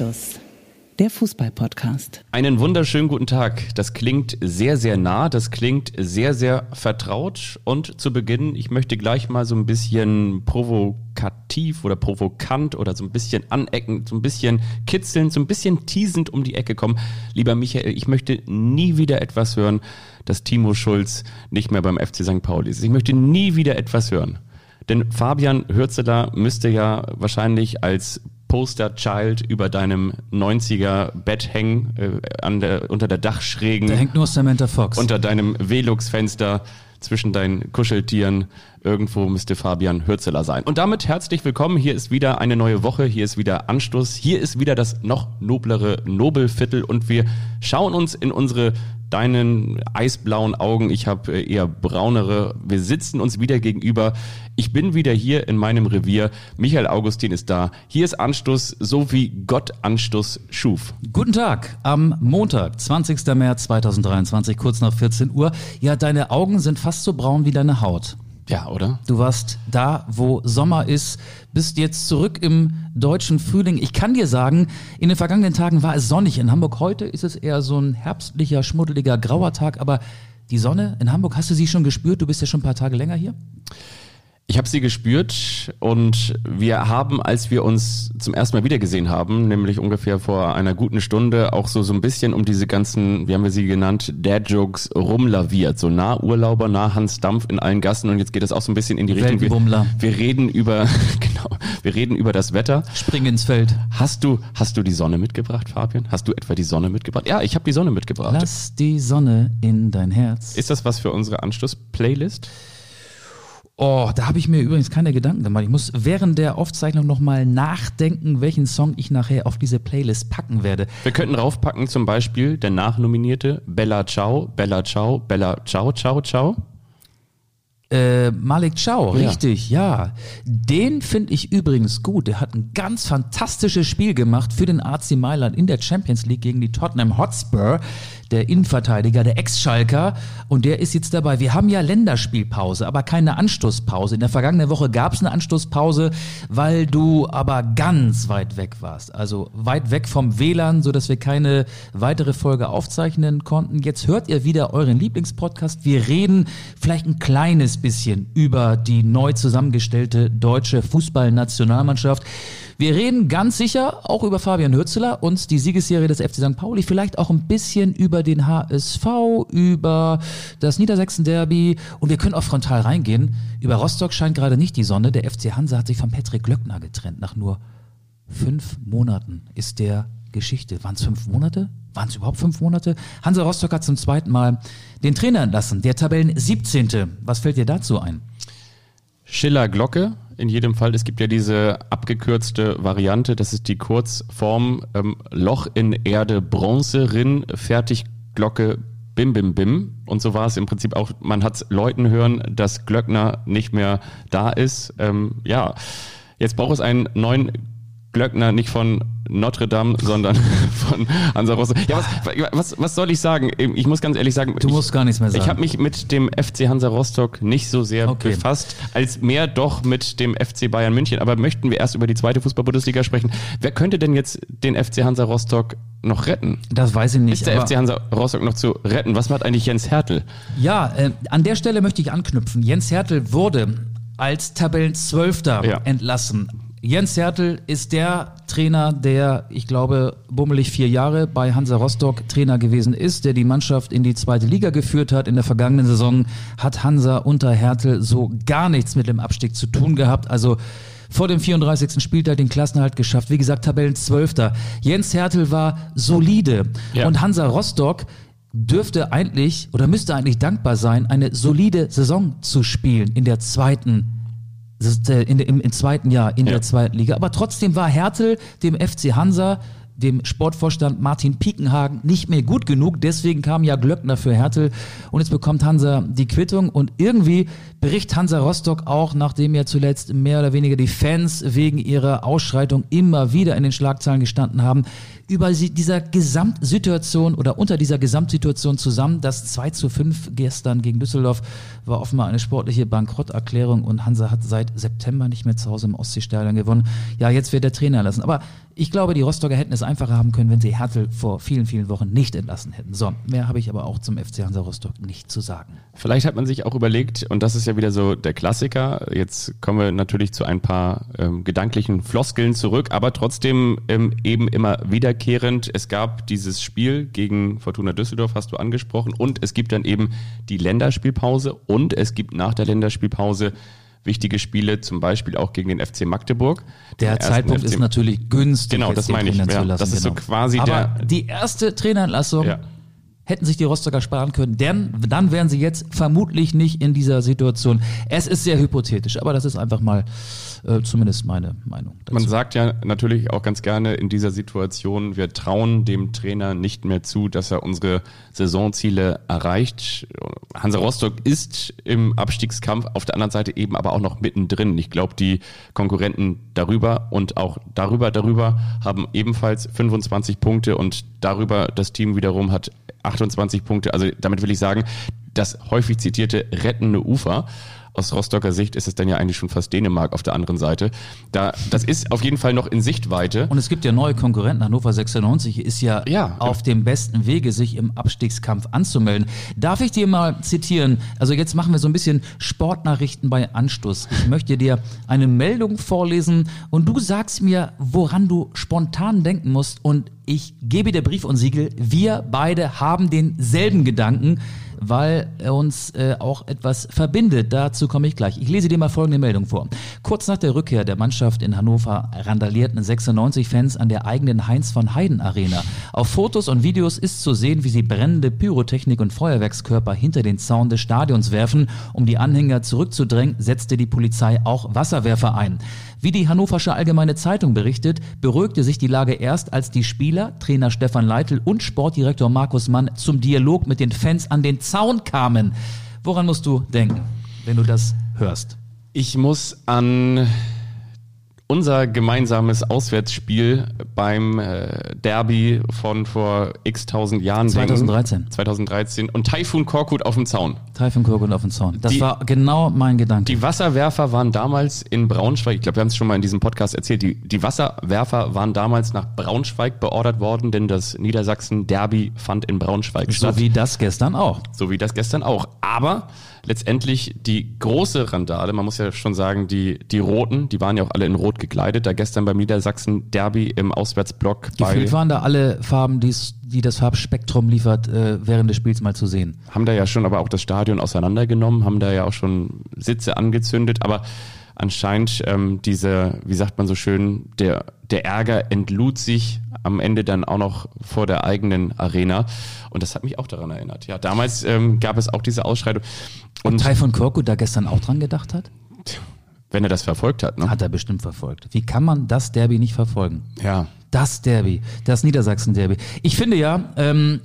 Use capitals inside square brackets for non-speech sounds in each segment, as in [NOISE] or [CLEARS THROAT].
Anstoß, der Fußball-Podcast. Einen wunderschönen guten Tag. Das klingt sehr, sehr nah, das klingt sehr, sehr vertraut. Und zu Beginn, ich möchte gleich mal so ein bisschen provokativ oder provokant oder so ein bisschen aneckend, so ein bisschen kitzeln, so ein bisschen teasend um die Ecke kommen. Lieber Michael, ich möchte nie wieder etwas hören, dass Timo Schulz nicht mehr beim FC St. Pauli ist. Ich möchte nie wieder etwas hören. Denn Fabian Hürzeler müsste ja wahrscheinlich als Poster-Child über deinem 90er Bett hängen, äh, an der, unter der Dachschrägen. Da hängt nur Samantha Fox. Unter deinem Velux-Fenster zwischen deinen Kuscheltieren. Irgendwo müsste Fabian Hürzeler sein. Und damit herzlich willkommen. Hier ist wieder eine neue Woche. Hier ist wieder Anstoß. Hier ist wieder das noch noblere Nobelviertel. Und wir schauen uns in unsere deinen eisblauen Augen, ich habe äh, eher braunere. Wir sitzen uns wieder gegenüber. Ich bin wieder hier in meinem Revier. Michael Augustin ist da. Hier ist Anstoß, so wie Gott Anstoß schuf. Guten Tag am Montag, 20. März 2023, kurz nach 14 Uhr. Ja, deine Augen sind fast so braun wie deine Haut. Ja, oder? Du warst da, wo Sommer ist, bist jetzt zurück im deutschen Frühling. Ich kann dir sagen, in den vergangenen Tagen war es sonnig. In Hamburg heute ist es eher so ein herbstlicher, schmuddeliger, grauer Tag, aber die Sonne in Hamburg, hast du sie schon gespürt? Du bist ja schon ein paar Tage länger hier. Ich habe sie gespürt und wir haben, als wir uns zum ersten Mal wiedergesehen haben, nämlich ungefähr vor einer guten Stunde, auch so so ein bisschen um diese ganzen, wie haben wir sie genannt, Dad-Jokes rumlaviert. So nah Urlauber, nah Hans Dampf in allen Gassen und jetzt geht es auch so ein bisschen in die Richtung. Wir, wir reden über, [LAUGHS] genau, wir reden über das Wetter. Spring ins Feld. Hast du, hast du die Sonne mitgebracht, Fabian? Hast du etwa die Sonne mitgebracht? Ja, ich habe die Sonne mitgebracht. Lass die Sonne in dein Herz. Ist das was für unsere Anschluss-Playlist? Oh, da habe ich mir übrigens keine Gedanken gemacht. Ich muss während der Aufzeichnung nochmal nachdenken, welchen Song ich nachher auf diese Playlist packen werde. Wir könnten raufpacken zum Beispiel der nachnominierte Bella Ciao, Bella Ciao, Bella Ciao, Ciao, Ciao. Äh, Malik Chow, ja. richtig, ja. Den finde ich übrigens gut. Der hat ein ganz fantastisches Spiel gemacht für den AC Mailand in der Champions League gegen die Tottenham Hotspur der Innenverteidiger, der Ex-Schalker, und der ist jetzt dabei. Wir haben ja Länderspielpause, aber keine Anstoßpause. In der vergangenen Woche gab es eine Anstoßpause, weil du aber ganz weit weg warst. Also weit weg vom WLAN, so dass wir keine weitere Folge aufzeichnen konnten. Jetzt hört ihr wieder euren Lieblingspodcast. Wir reden vielleicht ein kleines bisschen über die neu zusammengestellte deutsche Fußballnationalmannschaft. Wir reden ganz sicher auch über Fabian Hürzeler und die Siegesserie des FC St. Pauli, vielleicht auch ein bisschen über den HSV, über das Niedersachsen-Derby und wir können auch frontal reingehen. Über Rostock scheint gerade nicht die Sonne. Der FC Hansa hat sich von Patrick Glöckner getrennt. Nach nur fünf Monaten ist der Geschichte. Waren es fünf Monate? Waren es überhaupt fünf Monate? Hansa Rostock hat zum zweiten Mal den Trainer entlassen, der Tabellen 17. Was fällt dir dazu ein? Schiller Glocke in jedem Fall. Es gibt ja diese abgekürzte Variante, das ist die Kurzform ähm, Loch in Erde Bronze Rin Fertig Glocke Bim Bim Bim. Und so war es im Prinzip auch, man hat Leuten hören, dass Glöckner nicht mehr da ist. Ähm, ja, jetzt braucht es einen neuen Glöckner, nicht von Notre Dame, sondern [LAUGHS] von Hansa Rostock. Ja, was, was, was soll ich sagen? Ich muss ganz ehrlich sagen, du musst ich, gar nichts mehr sagen. Ich habe mich mit dem FC Hansa Rostock nicht so sehr okay. befasst, als mehr doch mit dem FC Bayern München. Aber möchten wir erst über die zweite Fußball-Bundesliga sprechen? Wer könnte denn jetzt den FC Hansa Rostock noch retten? Das weiß ich nicht. Ist der FC Hansa Rostock noch zu retten? Was macht eigentlich Jens Hertel? Ja, äh, an der Stelle möchte ich anknüpfen. Jens Hertel wurde als Tabellenzwölfter ja. entlassen Jens Hertel ist der Trainer, der, ich glaube, bummelig vier Jahre bei Hansa Rostock Trainer gewesen ist, der die Mannschaft in die zweite Liga geführt hat. In der vergangenen Saison hat Hansa unter Hertel so gar nichts mit dem Abstieg zu tun gehabt. Also vor dem 34. Spieltag den Klassenhalt geschafft. Wie gesagt, Tabellenzwölfter. Jens Hertel war solide. Ja. Und Hansa Rostock dürfte eigentlich oder müsste eigentlich dankbar sein, eine solide Saison zu spielen in der zweiten äh, in, im, im zweiten Jahr in ja. der zweiten Liga. Aber trotzdem war Hertel dem FC Hansa dem Sportvorstand Martin Piekenhagen nicht mehr gut genug. Deswegen kam ja Glöckner für Hertel und jetzt bekommt Hansa die Quittung und irgendwie bricht Hansa Rostock auch, nachdem ja zuletzt mehr oder weniger die Fans wegen ihrer Ausschreitung immer wieder in den Schlagzeilen gestanden haben, über dieser Gesamtsituation oder unter dieser Gesamtsituation zusammen. Das 2 zu 5 gestern gegen Düsseldorf war offenbar eine sportliche Bankrotterklärung und Hansa hat seit September nicht mehr zu Hause im Ostseestadion gewonnen. Ja, jetzt wird der Trainer lassen. Aber ich glaube, die Rostocker hätten es einfacher haben können, wenn sie Hertel vor vielen, vielen Wochen nicht entlassen hätten. So, mehr habe ich aber auch zum FC Hansa Rostock nicht zu sagen. Vielleicht hat man sich auch überlegt, und das ist ja wieder so der Klassiker, jetzt kommen wir natürlich zu ein paar ähm, gedanklichen Floskeln zurück, aber trotzdem ähm, eben immer wiederkehrend. Es gab dieses Spiel gegen Fortuna Düsseldorf, hast du angesprochen, und es gibt dann eben die Länderspielpause und es gibt nach der Länderspielpause wichtige Spiele, zum Beispiel auch gegen den FC Magdeburg. Der Zeitpunkt FC ist natürlich günstig. Genau, das meine ich. Ja, das ist genau. so quasi Aber der. Die erste Trainerentlassung ja. Hätten sich die Rostocker sparen können, denn dann wären sie jetzt vermutlich nicht in dieser Situation. Es ist sehr hypothetisch, aber das ist einfach mal äh, zumindest meine Meinung. Dazu. Man sagt ja natürlich auch ganz gerne in dieser Situation, wir trauen dem Trainer nicht mehr zu, dass er unsere Saisonziele erreicht. Hansa Rostock ist im Abstiegskampf, auf der anderen Seite eben aber auch noch mittendrin. Ich glaube, die Konkurrenten darüber und auch darüber, darüber haben ebenfalls 25 Punkte und darüber das Team wiederum hat 28 Punkte. Also damit will ich sagen, das häufig zitierte rettende Ufer aus Rostocker Sicht ist es dann ja eigentlich schon fast Dänemark auf der anderen Seite. Da, das ist auf jeden Fall noch in Sichtweite. Und es gibt ja neue Konkurrenten. Hannover 96 ist ja, ja auf dem besten Wege, sich im Abstiegskampf anzumelden. Darf ich dir mal zitieren? Also jetzt machen wir so ein bisschen Sportnachrichten bei Anstoß. Ich möchte dir eine Meldung vorlesen und du sagst mir, woran du spontan denken musst und ich gebe dir Brief und Siegel. Wir beide haben denselben Gedanken weil er uns äh, auch etwas verbindet. Dazu komme ich gleich. Ich lese dir mal folgende Meldung vor. Kurz nach der Rückkehr der Mannschaft in Hannover randalierten 96 Fans an der eigenen Heinz von Heiden Arena. Auf Fotos und Videos ist zu sehen, wie sie brennende Pyrotechnik und Feuerwerkskörper hinter den Zaun des Stadions werfen. Um die Anhänger zurückzudrängen, setzte die Polizei auch Wasserwerfer ein. Wie die Hannoversche Allgemeine Zeitung berichtet, beruhigte sich die Lage erst, als die Spieler, Trainer Stefan Leitl und Sportdirektor Markus Mann zum Dialog mit den Fans an den Zaun kamen. Woran musst du denken, wenn du das hörst? Ich muss an unser gemeinsames Auswärtsspiel beim äh, Derby von vor x tausend Jahren. 2013. Denken. 2013. Und Taifun Korkut auf dem Zaun. Taifun Korkut auf dem Zaun. Das die, war genau mein Gedanke. Die Wasserwerfer waren damals in Braunschweig, ich glaube, wir haben es schon mal in diesem Podcast erzählt, die, die Wasserwerfer waren damals nach Braunschweig beordert worden, denn das Niedersachsen-Derby fand in Braunschweig so statt. So wie das gestern auch. So wie das gestern auch. Aber letztendlich die große Randale, man muss ja schon sagen, die, die Roten, die waren ja auch alle in Rot gekleidet, da gestern beim Niedersachsen Derby im Auswärtsblock. Gefühlt waren da alle Farben, die das Farbspektrum liefert, äh, während des Spiels mal zu sehen. Haben da ja schon aber auch das Stadion auseinandergenommen, haben da ja auch schon Sitze angezündet, aber anscheinend ähm, diese, wie sagt man so schön, der, der Ärger entlud sich am Ende dann auch noch vor der eigenen Arena. Und das hat mich auch daran erinnert. Ja, damals ähm, gab es auch diese Ausschreitung. Und, und Teil von Korku da gestern auch dran gedacht hat? Wenn er das verfolgt hat, ne? Hat er bestimmt verfolgt. Wie kann man das Derby nicht verfolgen? Ja. Das Derby, das Niedersachsen-Derby. Ich finde ja, ähm,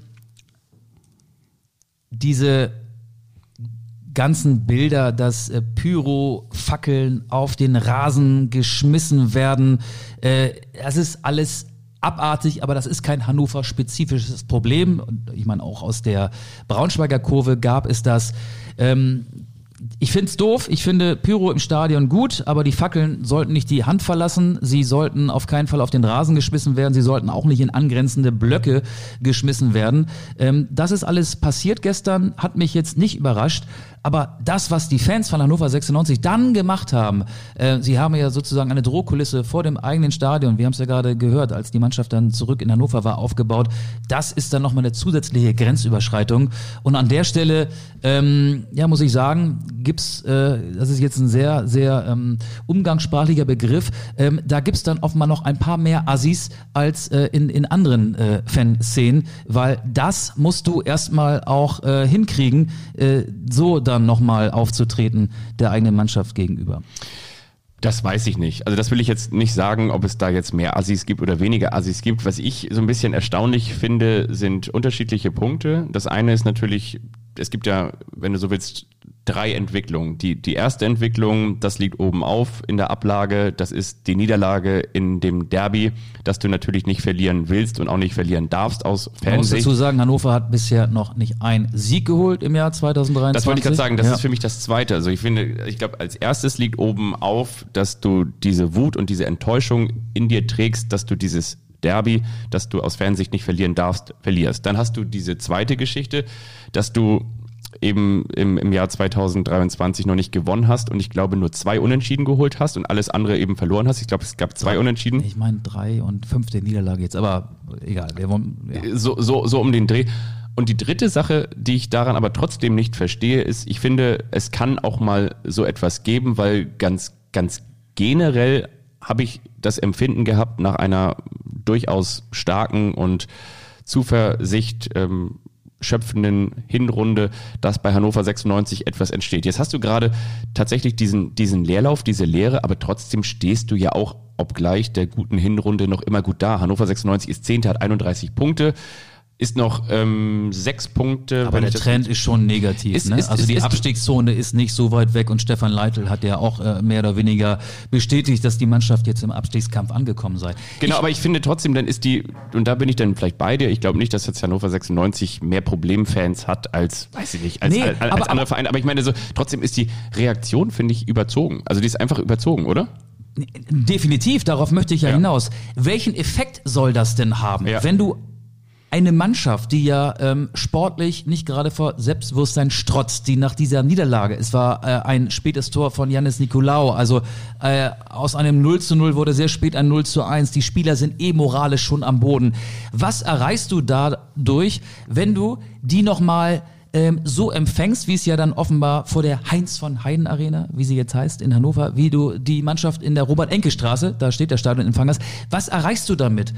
diese ganzen Bilder, dass äh, Pyro-Fackeln auf den Rasen geschmissen werden. Äh, das ist alles abartig, aber das ist kein Hannover-spezifisches Problem. Und ich meine, auch aus der Braunschweiger Kurve gab es das. Ähm, ich finde es doof. Ich finde Pyro im Stadion gut, aber die Fackeln sollten nicht die Hand verlassen. Sie sollten auf keinen Fall auf den Rasen geschmissen werden. Sie sollten auch nicht in angrenzende Blöcke geschmissen werden. Ähm, das ist alles passiert gestern, hat mich jetzt nicht überrascht. Aber das, was die Fans von Hannover 96 dann gemacht haben, äh, sie haben ja sozusagen eine Drohkulisse vor dem eigenen Stadion, wir haben es ja gerade gehört, als die Mannschaft dann zurück in Hannover war, aufgebaut. Das ist dann nochmal eine zusätzliche Grenzüberschreitung. Und an der Stelle, ähm, ja, muss ich sagen, gibt's, äh, das ist jetzt ein sehr, sehr ähm, umgangssprachlicher Begriff, ähm, da gibt's dann offenbar noch ein paar mehr Assis als äh, in, in anderen äh, Fanszenen, weil das musst du erstmal auch äh, hinkriegen, äh, so da dann nochmal aufzutreten der eigenen Mannschaft gegenüber? Das weiß ich nicht. Also das will ich jetzt nicht sagen, ob es da jetzt mehr Assis gibt oder weniger Assis gibt. Was ich so ein bisschen erstaunlich finde, sind unterschiedliche Punkte. Das eine ist natürlich, es gibt ja, wenn du so willst, drei Entwicklungen. Die, die erste Entwicklung, das liegt oben auf in der Ablage, das ist die Niederlage in dem Derby, dass du natürlich nicht verlieren willst und auch nicht verlieren darfst aus Fansicht. Man muss dazu sagen, Hannover hat bisher noch nicht einen Sieg geholt im Jahr 2023. Das wollte ich gerade sagen, das ja. ist für mich das Zweite. Also ich finde, ich glaube, als erstes liegt oben auf, dass du diese Wut und diese Enttäuschung in dir trägst, dass du dieses Derby, das du aus Fansicht nicht verlieren darfst, verlierst. Dann hast du diese zweite Geschichte, dass du eben im, im Jahr 2023 noch nicht gewonnen hast und ich glaube nur zwei Unentschieden geholt hast und alles andere eben verloren hast. Ich glaube, es gab zwei Unentschieden. Ich meine drei und fünfte Niederlage jetzt, aber egal. Wir wollen, ja. so, so, so um den Dreh. Und die dritte Sache, die ich daran aber trotzdem nicht verstehe, ist, ich finde, es kann auch mal so etwas geben, weil ganz, ganz generell habe ich das Empfinden gehabt nach einer durchaus starken und Zuversicht ähm, schöpfenden Hinrunde, dass bei Hannover 96 etwas entsteht. Jetzt hast du gerade tatsächlich diesen, diesen Leerlauf, diese Leere, aber trotzdem stehst du ja auch, obgleich der guten Hinrunde, noch immer gut da. Hannover 96 ist Zehnter, hat 31 Punkte ist noch ähm, sechs Punkte. Aber der Trend ist schon negativ. Ist, ne? ist, also ist, die Abstiegszone ist nicht so weit weg und Stefan Leitl hat ja auch äh, mehr oder weniger bestätigt, dass die Mannschaft jetzt im Abstiegskampf angekommen sei. Genau, ich, aber ich finde trotzdem, dann ist die, und da bin ich dann vielleicht bei dir, ich glaube nicht, dass jetzt Hannover 96 mehr Problemfans hat als, weiß ich nicht, als, nee, als, als aber, andere Vereine. Aber ich meine so, trotzdem ist die Reaktion, finde ich, überzogen. Also die ist einfach überzogen, oder? Definitiv, darauf möchte ich ja, ja. hinaus. Welchen Effekt soll das denn haben, ja. wenn du eine Mannschaft, die ja ähm, sportlich nicht gerade vor Selbstbewusstsein strotzt, die nach dieser Niederlage, es war äh, ein spätes Tor von Janis Nikolaou, also äh, aus einem 0 zu 0 wurde sehr spät ein 0 zu 1, die Spieler sind eh moralisch schon am Boden. Was erreichst du dadurch, wenn du die nochmal ähm, so empfängst, wie es ja dann offenbar vor der Heinz von Heiden Arena, wie sie jetzt heißt, in Hannover, wie du die Mannschaft in der Robert-Enke-Straße, da steht der Stadionempfang hast. Was erreichst du damit?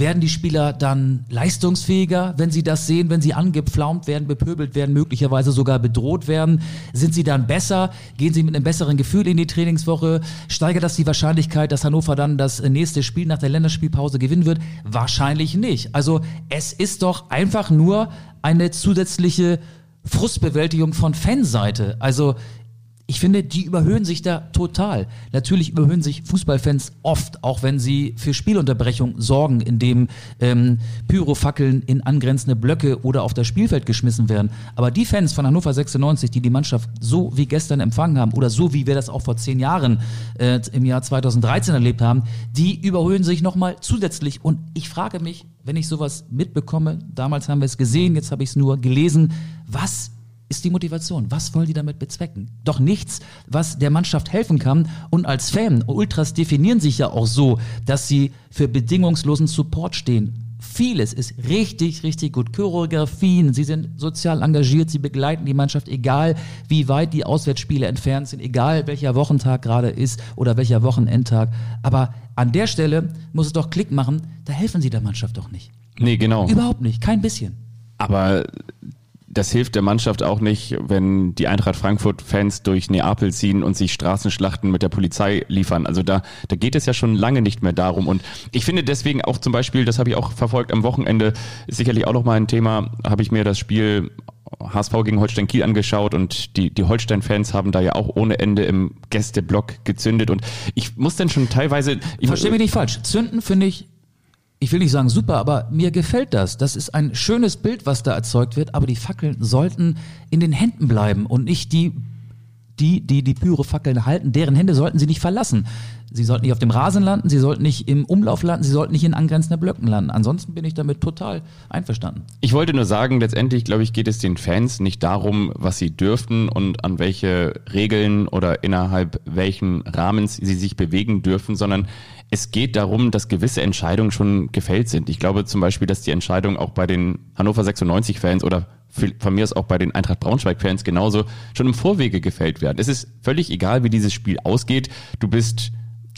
Werden die Spieler dann leistungsfähiger, wenn sie das sehen, wenn sie angepflaumt werden, bepöbelt werden, möglicherweise sogar bedroht werden? Sind sie dann besser? Gehen sie mit einem besseren Gefühl in die Trainingswoche? Steigert das die Wahrscheinlichkeit, dass Hannover dann das nächste Spiel nach der Länderspielpause gewinnen wird? Wahrscheinlich nicht. Also es ist doch einfach nur eine zusätzliche Frustbewältigung von Fanseite. Also ich finde, die überhöhen sich da total. Natürlich überhöhen sich Fußballfans oft, auch wenn sie für Spielunterbrechung sorgen, indem ähm, Pyrofackeln in angrenzende Blöcke oder auf das Spielfeld geschmissen werden. Aber die Fans von Hannover 96, die die Mannschaft so wie gestern empfangen haben oder so wie wir das auch vor zehn Jahren äh, im Jahr 2013 erlebt haben, die überhöhen sich nochmal zusätzlich. Und ich frage mich, wenn ich sowas mitbekomme, damals haben wir es gesehen, jetzt habe ich es nur gelesen, was ist die Motivation? Was wollen die damit bezwecken? Doch nichts, was der Mannschaft helfen kann. Und als Fan, Ultras definieren sich ja auch so, dass sie für bedingungslosen Support stehen. Vieles ist richtig, richtig gut. Choreografien, sie sind sozial engagiert, sie begleiten die Mannschaft, egal wie weit die Auswärtsspiele entfernt sind, egal welcher Wochentag gerade ist oder welcher Wochenendtag. Aber an der Stelle muss es doch Klick machen, da helfen sie der Mannschaft doch nicht. Nee, genau. Überhaupt nicht, kein bisschen. Aber das hilft der Mannschaft auch nicht, wenn die Eintracht Frankfurt-Fans durch Neapel ziehen und sich Straßenschlachten mit der Polizei liefern. Also da, da geht es ja schon lange nicht mehr darum. Und ich finde deswegen auch zum Beispiel, das habe ich auch verfolgt am Wochenende, ist sicherlich auch noch mal ein Thema, habe ich mir das Spiel HSV gegen Holstein Kiel angeschaut und die, die Holstein-Fans haben da ja auch ohne Ende im Gästeblock gezündet und ich muss dann schon teilweise. Ich verstehe mich nicht falsch. Zünden finde ich ich will nicht sagen super, aber mir gefällt das. Das ist ein schönes Bild, was da erzeugt wird, aber die Fackeln sollten in den Händen bleiben und nicht die, die, die die Pyrofackeln halten, deren Hände sollten sie nicht verlassen. Sie sollten nicht auf dem Rasen landen, sie sollten nicht im Umlauf landen, sie sollten nicht in angrenzenden Blöcken landen. Ansonsten bin ich damit total einverstanden. Ich wollte nur sagen, letztendlich, glaube ich, geht es den Fans nicht darum, was sie dürften und an welche Regeln oder innerhalb welchen Rahmens sie sich bewegen dürfen, sondern es geht darum, dass gewisse Entscheidungen schon gefällt sind. Ich glaube zum Beispiel, dass die Entscheidung auch bei den Hannover 96-Fans oder von mir ist auch bei den Eintracht Braunschweig-Fans genauso schon im Vorwege gefällt werden. Es ist völlig egal, wie dieses Spiel ausgeht. Du bist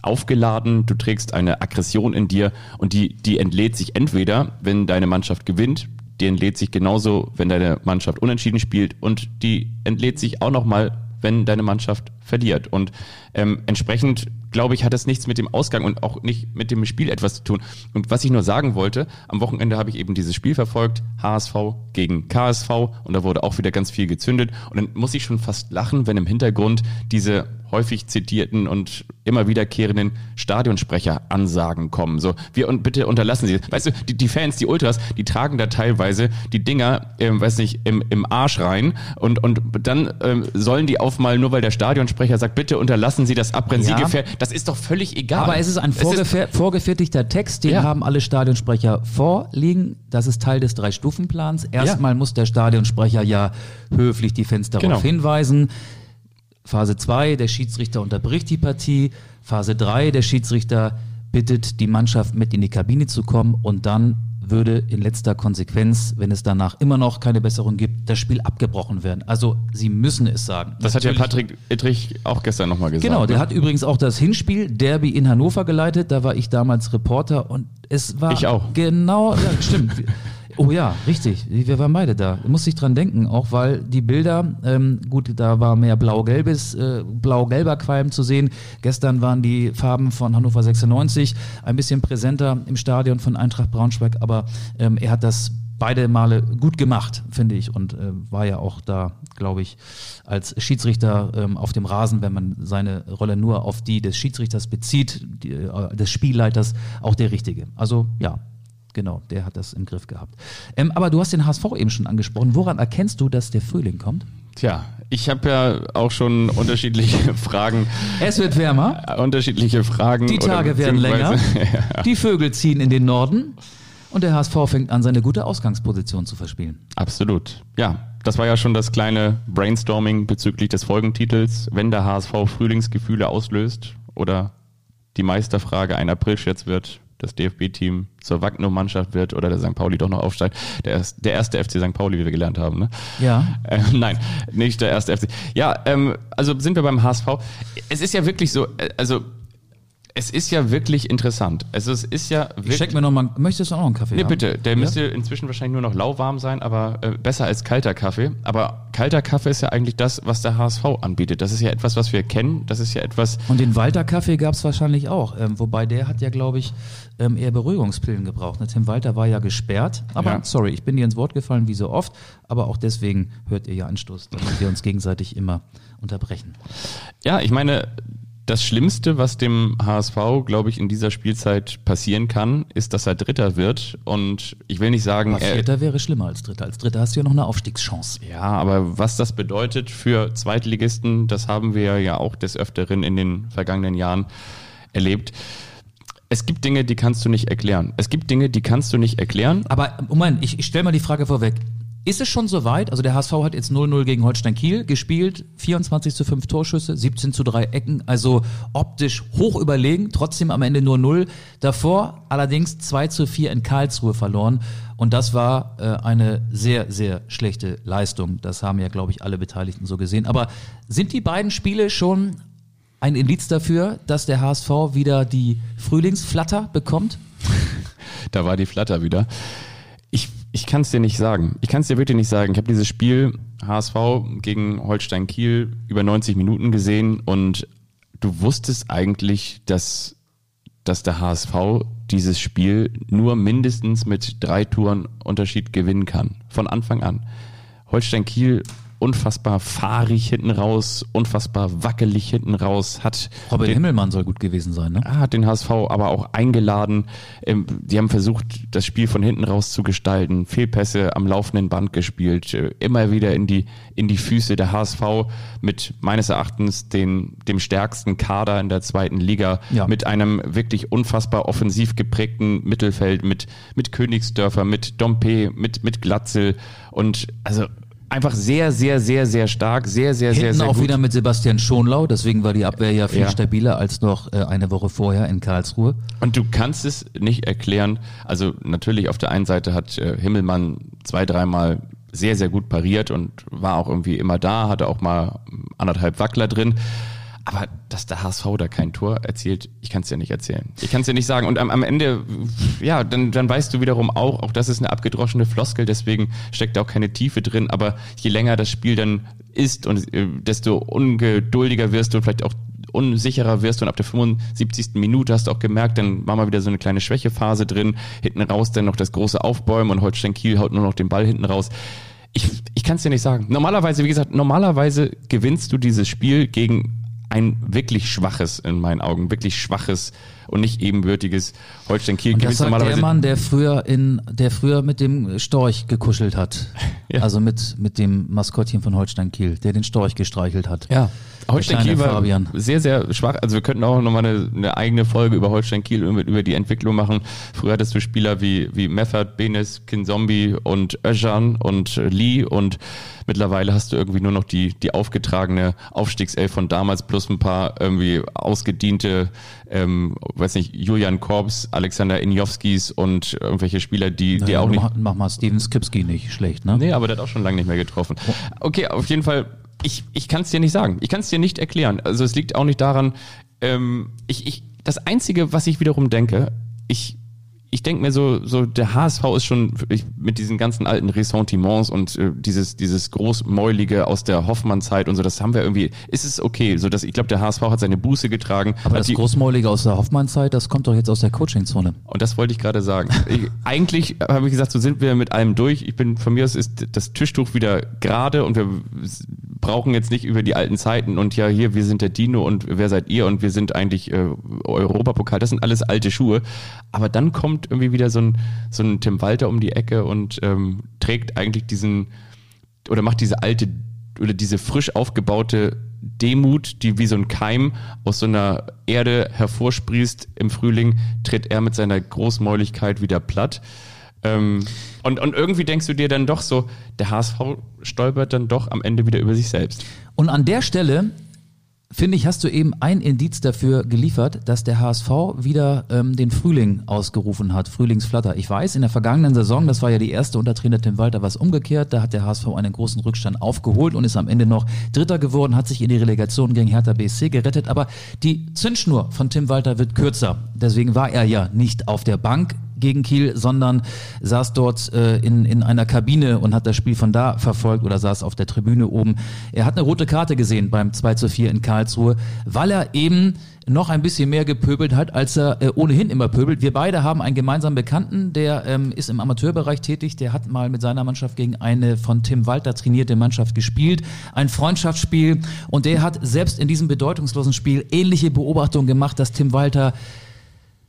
aufgeladen, du trägst eine Aggression in dir und die, die entlädt sich entweder, wenn deine Mannschaft gewinnt, die entlädt sich genauso, wenn deine Mannschaft unentschieden spielt und die entlädt sich auch nochmal, wenn deine Mannschaft verliert. Und ähm, entsprechend glaube ich, hat das nichts mit dem Ausgang und auch nicht mit dem Spiel etwas zu tun. Und was ich nur sagen wollte, am Wochenende habe ich eben dieses Spiel verfolgt, HSV gegen KSV und da wurde auch wieder ganz viel gezündet und dann muss ich schon fast lachen, wenn im Hintergrund diese häufig zitierten und immer wiederkehrenden Stadionsprecher-Ansagen kommen. So, wir und bitte unterlassen Sie. Weißt du, die, die Fans, die Ultras, die tragen da teilweise die Dinger, ähm, weiß nicht, im, im Arsch rein und, und dann ähm, sollen die aufmalen, nur weil der Stadionsprecher sagt, bitte unterlassen Sie das Abrennen. Ja. Sie gefährden Das ist doch völlig egal. Aber es ist ein vorgefer ist vorgefertigter Text, den ja. haben alle Stadionsprecher vorliegen. Das ist Teil des Drei-Stufen-Plans. Erstmal ja. muss der Stadionsprecher ja höflich die Fans darauf genau. hinweisen. Phase 2, der Schiedsrichter unterbricht die Partie. Phase 3, der Schiedsrichter bittet die Mannschaft mit in die Kabine zu kommen und dann würde in letzter Konsequenz, wenn es danach immer noch keine Besserung gibt, das Spiel abgebrochen werden. Also sie müssen es sagen. Das Natürlich. hat ja Patrick Ittrich auch gestern nochmal gesagt. Genau, der ne? hat übrigens auch das Hinspiel Derby in Hannover geleitet. Da war ich damals Reporter und es war ich auch. genau, ja, stimmt. Oh ja, richtig. Wir waren beide da. Muss ich dran denken, auch weil die Bilder, ähm, gut, da war mehr blau-gelbes, äh, blau-gelber Qualm zu sehen. Gestern waren die Farben von Hannover 96 ein bisschen präsenter im Stadion von Eintracht Braunschweig, aber ähm, er hat das beide Male gut gemacht, finde ich, und äh, war ja auch da, glaube ich, als Schiedsrichter ähm, auf dem Rasen, wenn man seine Rolle nur auf die des Schiedsrichters bezieht, die, äh, des Spielleiters, auch der richtige. Also ja, Genau, der hat das im Griff gehabt. Ähm, aber du hast den HSV eben schon angesprochen. Woran erkennst du, dass der Frühling kommt? Tja, ich habe ja auch schon unterschiedliche [LAUGHS] Fragen. Es wird wärmer. Unterschiedliche Fragen. Die Tage werden länger. ja. [LAUGHS] Die Vögel ziehen in den Norden. Und der HSV fängt an, seine gute Ausgangsposition zu verspielen. Absolut. Ja, das war ja schon das kleine Brainstorming bezüglich des Folgentitels. Wenn der HSV Frühlingsgefühle auslöst oder die Meisterfrage ein Aprilscherz wird, das DFB-Team zur Wagner-Mannschaft wird oder der St. Pauli doch noch aufsteigt. Der, ist, der erste FC St. Pauli, wie wir gelernt haben. Ne? Ja. Äh, nein, nicht der erste FC. Ja, ähm, also sind wir beim HSV. Es ist ja wirklich so, äh, also es ist ja wirklich interessant. Also es ist ja wirklich. Ich check mir noch mal, möchtest du auch noch einen Kaffee? Nee, haben? bitte. Der ja? müsste inzwischen wahrscheinlich nur noch lauwarm sein, aber äh, besser als kalter Kaffee. Aber kalter Kaffee ist ja eigentlich das, was der HSV anbietet. Das ist ja etwas, was wir kennen. Das ist ja etwas. Und den Walter Kaffee gab es wahrscheinlich auch. Ähm, wobei der hat ja, glaube ich, ähm, eher Beruhigungspillen gebraucht. Ne? Tim Walter war ja gesperrt. Aber ja. sorry, ich bin dir ins Wort gefallen, wie so oft. Aber auch deswegen hört ihr ja Anstoß, damit wir uns gegenseitig immer unterbrechen. Ja, ich meine, das Schlimmste, was dem HSV, glaube ich, in dieser Spielzeit passieren kann, ist, dass er Dritter wird. Und ich will nicht sagen. Aber Vierter wäre schlimmer als Dritter. Als Dritter hast du ja noch eine Aufstiegschance. Ja, aber was das bedeutet für Zweitligisten, das haben wir ja auch des Öfteren in den vergangenen Jahren erlebt. Es gibt Dinge, die kannst du nicht erklären. Es gibt Dinge, die kannst du nicht erklären. Aber Moment, ich, ich stelle mal die Frage vorweg. Ist es schon soweit? Also der HSV hat jetzt 0-0 gegen Holstein Kiel gespielt, 24 zu 5 Torschüsse, 17 zu 3 Ecken, also optisch hoch überlegen, trotzdem am Ende nur 0. Davor allerdings 2 zu 4 in Karlsruhe verloren und das war äh, eine sehr, sehr schlechte Leistung. Das haben ja, glaube ich, alle Beteiligten so gesehen. Aber sind die beiden Spiele schon ein Indiz dafür, dass der HSV wieder die Frühlingsflatter bekommt? [LAUGHS] da war die Flatter wieder. Ich kann es dir nicht sagen. Ich kann es dir wirklich nicht sagen. Ich habe dieses Spiel HSV gegen Holstein Kiel über 90 Minuten gesehen und du wusstest eigentlich, dass, dass der HSV dieses Spiel nur mindestens mit drei Touren Unterschied gewinnen kann. Von Anfang an. Holstein Kiel unfassbar fahrig hinten raus, unfassbar wackelig hinten raus. Hat Robin den, Himmelmann soll gut gewesen sein, ne? Hat den HSV aber auch eingeladen. Ähm, die haben versucht, das Spiel von hinten raus zu gestalten. Fehlpässe am laufenden Band gespielt. Äh, immer wieder in die, in die Füße der HSV mit meines Erachtens den, dem stärksten Kader in der zweiten Liga. Ja. Mit einem wirklich unfassbar offensiv geprägten Mittelfeld mit, mit Königsdörfer, mit Dompe, mit, mit Glatzel und also einfach sehr, sehr, sehr, sehr stark, sehr, sehr, Hinten sehr, sehr auch gut. wieder mit Sebastian Schonlau, deswegen war die Abwehr ja viel ja. stabiler als noch äh, eine Woche vorher in Karlsruhe. Und du kannst es nicht erklären, also natürlich auf der einen Seite hat äh, Himmelmann zwei, dreimal sehr, sehr gut pariert und war auch irgendwie immer da, hatte auch mal anderthalb Wackler drin. Aber dass der HSV da kein Tor erzielt, ich kann es dir nicht erzählen. Ich kann es dir nicht sagen. Und am, am Ende, ja, dann, dann weißt du wiederum auch, auch das ist eine abgedroschene Floskel, deswegen steckt da auch keine Tiefe drin. Aber je länger das Spiel dann ist und äh, desto ungeduldiger wirst du und vielleicht auch unsicherer wirst und ab der 75. Minute hast du auch gemerkt, dann war mal wieder so eine kleine Schwächephase drin. Hinten raus dann noch das große Aufbäumen und Holstein Kiel haut nur noch den Ball hinten raus. Ich, ich kann es dir nicht sagen. Normalerweise, wie gesagt, normalerweise gewinnst du dieses Spiel gegen ein wirklich schwaches, in meinen Augen, wirklich schwaches und nicht ebenbürtiges Holstein Kiel. Und das sagt der Mann, der früher in, der früher mit dem Storch gekuschelt hat. [LAUGHS] ja. Also mit, mit dem Maskottchen von Holstein Kiel, der den Storch gestreichelt hat. Ja. Holstein Kiel war Fabian. sehr, sehr schwach. Also wir könnten auch nochmal eine, eine eigene Folge über Holstein Kiel, über, über die Entwicklung machen. Früher hattest du Spieler wie, wie Meffert, Benes, Kinzombie und Özcan und Lee und mittlerweile hast du irgendwie nur noch die, die aufgetragene Aufstiegself von damals plus ein paar irgendwie ausgediente, ähm, weiß nicht, Julian Korbs, Alexander Injowskis und irgendwelche Spieler, die, die auch nicht. Mach mal Steven Skipski nicht schlecht, ne? Nee, aber der hat auch schon lange nicht mehr getroffen. Okay, auf jeden Fall ich, ich kann es dir nicht sagen. Ich kann es dir nicht erklären. Also es liegt auch nicht daran, ähm, ich, ich, das Einzige, was ich wiederum denke, ich ich denke mir so, so der HSV ist schon ich, mit diesen ganzen alten Ressentiments und äh, dieses dieses großmäulige aus der Hoffmann-Zeit und so, das haben wir irgendwie. Ist es okay, so dass ich glaube, der HSV hat seine Buße getragen. Aber das die, großmäulige aus der Hoffmann-Zeit, das kommt doch jetzt aus der Coaching-Zone. Und das wollte ich gerade sagen. ich, eigentlich habe ich gesagt, so sind wir mit allem durch. Ich bin von mir aus ist das Tischtuch wieder gerade und wir brauchen jetzt nicht über die alten Zeiten und ja hier wir sind der Dino und wer seid ihr und wir sind eigentlich äh, Europapokal. Das sind alles alte Schuhe. Aber dann kommt kommt irgendwie wieder so ein, so ein Tim Walter um die Ecke und ähm, trägt eigentlich diesen oder macht diese alte oder diese frisch aufgebaute Demut, die wie so ein Keim aus so einer Erde hervorsprießt im Frühling, tritt er mit seiner Großmäuligkeit wieder platt. Ähm, und, und irgendwie denkst du dir dann doch so, der HSV stolpert dann doch am Ende wieder über sich selbst. Und an der Stelle finde ich, hast du eben ein Indiz dafür geliefert, dass der HSV wieder ähm, den Frühling ausgerufen hat, Frühlingsflatter. Ich weiß, in der vergangenen Saison, das war ja die erste unter Trainer Tim Walter, was umgekehrt. Da hat der HSV einen großen Rückstand aufgeholt und ist am Ende noch Dritter geworden, hat sich in die Relegation gegen Hertha BSC gerettet. Aber die Zündschnur von Tim Walter wird kürzer. Deswegen war er ja nicht auf der Bank gegen Kiel, sondern saß dort äh, in, in einer Kabine und hat das Spiel von da verfolgt oder saß auf der Tribüne oben. Er hat eine rote Karte gesehen beim 2 zu 4 in Karlsruhe, weil er eben noch ein bisschen mehr gepöbelt hat, als er äh, ohnehin immer pöbelt. Wir beide haben einen gemeinsamen Bekannten, der ähm, ist im Amateurbereich tätig, der hat mal mit seiner Mannschaft gegen eine von Tim Walter trainierte Mannschaft gespielt, ein Freundschaftsspiel und der hat selbst in diesem bedeutungslosen Spiel ähnliche Beobachtungen gemacht, dass Tim Walter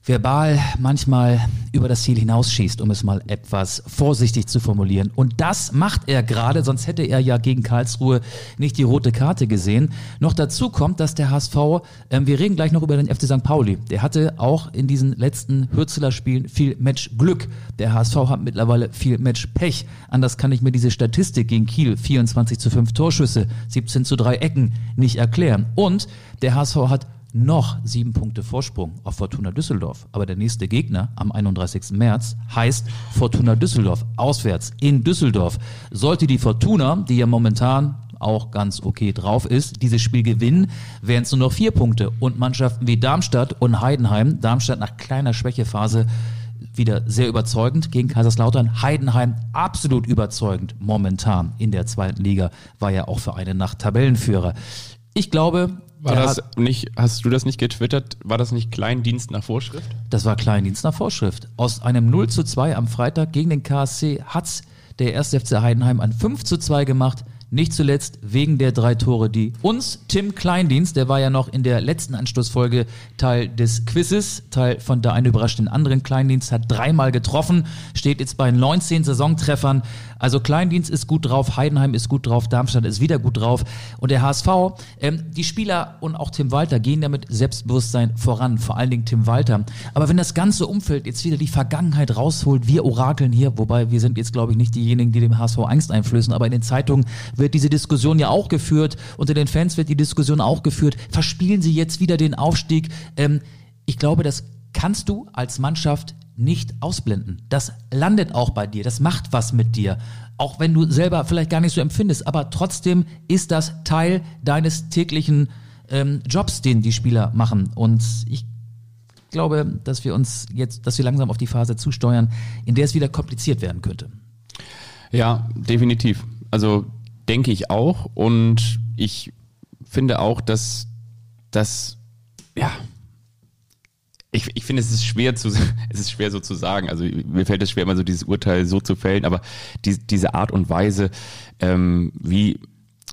verbal manchmal über das Ziel hinausschießt, um es mal etwas vorsichtig zu formulieren. Und das macht er gerade, sonst hätte er ja gegen Karlsruhe nicht die rote Karte gesehen. Noch dazu kommt, dass der HSV, äh, wir reden gleich noch über den FC St. Pauli, der hatte auch in diesen letzten Hürzeler Spielen viel Matchglück. Der HSV hat mittlerweile viel Matchpech. Anders kann ich mir diese Statistik gegen Kiel, 24 zu 5 Torschüsse, 17 zu 3 Ecken, nicht erklären. Und der HSV hat noch sieben Punkte Vorsprung auf Fortuna Düsseldorf. Aber der nächste Gegner am 31. März heißt Fortuna Düsseldorf. Auswärts in Düsseldorf. Sollte die Fortuna, die ja momentan auch ganz okay drauf ist, dieses Spiel gewinnen, wären es nur noch vier Punkte. Und Mannschaften wie Darmstadt und Heidenheim, Darmstadt nach kleiner Schwächephase wieder sehr überzeugend gegen Kaiserslautern. Heidenheim absolut überzeugend momentan in der zweiten Liga, war ja auch für eine Nacht Tabellenführer. Ich glaube, war das nicht, hast du das nicht getwittert? War das nicht Kleindienst nach Vorschrift? Das war Kleindienst nach Vorschrift. Aus einem 0 zu 2 am Freitag gegen den KSC hat's der 1. FC Heidenheim ein 5 zu 2 gemacht. Nicht zuletzt wegen der drei Tore, die uns Tim Kleindienst, der war ja noch in der letzten Anschlussfolge Teil des Quizzes, Teil von der einen überraschenden anderen Kleindienst, hat dreimal getroffen, steht jetzt bei 19 Saisontreffern. Also Kleindienst ist gut drauf, Heidenheim ist gut drauf, Darmstadt ist wieder gut drauf. Und der HSV, ähm, die Spieler und auch Tim Walter gehen damit Selbstbewusstsein voran, vor allen Dingen Tim Walter. Aber wenn das ganze Umfeld jetzt wieder die Vergangenheit rausholt, wir orakeln hier, wobei wir sind jetzt, glaube ich, nicht diejenigen, die dem HSV Angst einflößen, aber in den Zeitungen wird diese Diskussion ja auch geführt, unter den Fans wird die Diskussion auch geführt. Verspielen sie jetzt wieder den Aufstieg? Ähm, ich glaube, das kannst du als Mannschaft nicht ausblenden. Das landet auch bei dir, das macht was mit dir. Auch wenn du selber vielleicht gar nicht so empfindest, aber trotzdem ist das Teil deines täglichen ähm, Jobs, den die Spieler machen. Und ich glaube, dass wir uns jetzt, dass wir langsam auf die Phase zusteuern, in der es wieder kompliziert werden könnte. Ja, definitiv. Also denke ich auch. Und ich finde auch, dass das, ja, ich, ich finde, es ist schwer zu, [LAUGHS] es ist schwer so zu sagen. Also mir fällt es schwer, immer so dieses Urteil so zu fällen, aber die, diese Art und Weise, ähm, wie,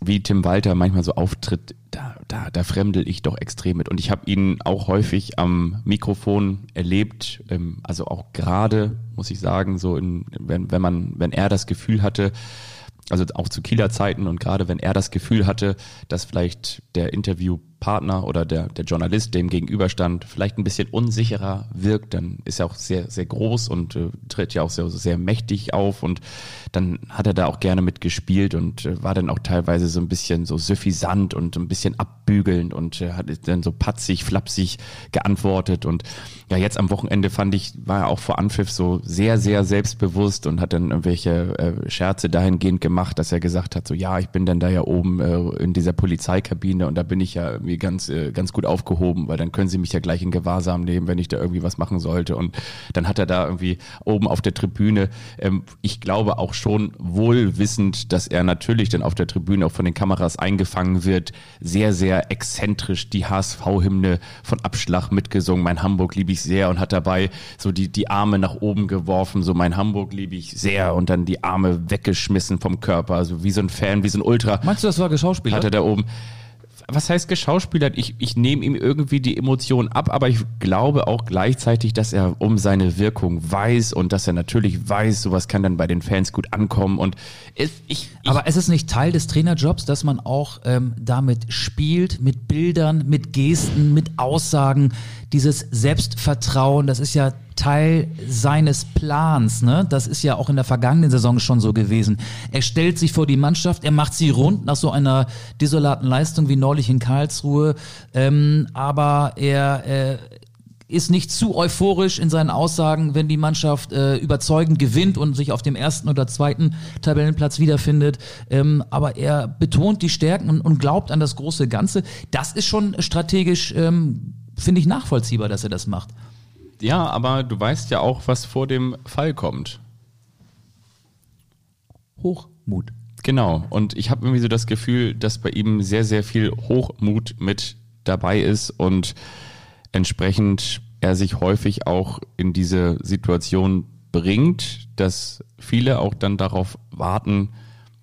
wie Tim Walter manchmal so auftritt, da, da, da fremdel ich doch extrem mit. Und ich habe ihn auch häufig am Mikrofon erlebt, ähm, also auch gerade, muss ich sagen, so in, wenn, wenn man, wenn er das Gefühl hatte, also auch zu Kieler Zeiten und gerade wenn er das Gefühl hatte, dass vielleicht der Interviewpartner oder der, der Journalist, dem gegenüberstand, vielleicht ein bisschen unsicherer wirkt, dann ist er auch sehr, sehr groß und äh, tritt ja auch sehr, sehr mächtig auf und dann hat er da auch gerne mitgespielt und äh, war dann auch teilweise so ein bisschen so suffisant und ein bisschen abbügelnd und äh, hat dann so patzig, flapsig geantwortet und ja, jetzt am Wochenende fand ich, war er auch vor Anpfiff so sehr, sehr selbstbewusst und hat dann irgendwelche äh, Scherze dahingehend gemacht, dass er gesagt hat, so ja, ich bin dann da ja oben äh, in dieser Polizeikabine und da bin ich ja ganz, äh, ganz gut aufgehoben, weil dann können sie mich ja gleich in Gewahrsam nehmen, wenn ich da irgendwie was machen sollte. Und dann hat er da irgendwie oben auf der Tribüne, ähm, ich glaube auch schon wohl wissend, dass er natürlich dann auf der Tribüne auch von den Kameras eingefangen wird, sehr, sehr exzentrisch die HSV-Hymne von Abschlag mitgesungen, mein Hamburg liebe ich sehr und hat dabei so die, die Arme nach oben geworfen, so mein Hamburg liebe ich sehr und dann die Arme weggeschmissen vom Körper, also wie so ein Fan, wie so ein Ultra. Meinst du, das war geschauspielert? Hat er da oben was heißt geschauspielert? Ich, ich nehme ihm irgendwie die Emotionen ab, aber ich glaube auch gleichzeitig, dass er um seine Wirkung weiß und dass er natürlich weiß, sowas kann dann bei den Fans gut ankommen. Und ich, ich aber es ist nicht Teil des Trainerjobs, dass man auch ähm, damit spielt, mit Bildern, mit Gesten, mit Aussagen, dieses Selbstvertrauen, das ist ja Teil seines Plans. Ne? Das ist ja auch in der vergangenen Saison schon so gewesen. Er stellt sich vor die Mannschaft, er macht sie rund nach so einer desolaten Leistung wie neulich in Karlsruhe. Ähm, aber er äh, ist nicht zu euphorisch in seinen Aussagen, wenn die Mannschaft äh, überzeugend gewinnt und sich auf dem ersten oder zweiten Tabellenplatz wiederfindet. Ähm, aber er betont die Stärken und, und, glaubt an das große Ganze. Das ist schon strategisch, ähm, finde ich, nachvollziehbar, dass er das macht. Ja, aber du weißt ja auch, was vor dem Fall kommt. Hochmut. Genau. Und ich habe irgendwie so das Gefühl, dass bei ihm sehr, sehr viel Hochmut mit dabei ist und entsprechend er sich häufig auch in diese Situation bringt, dass viele auch dann darauf warten,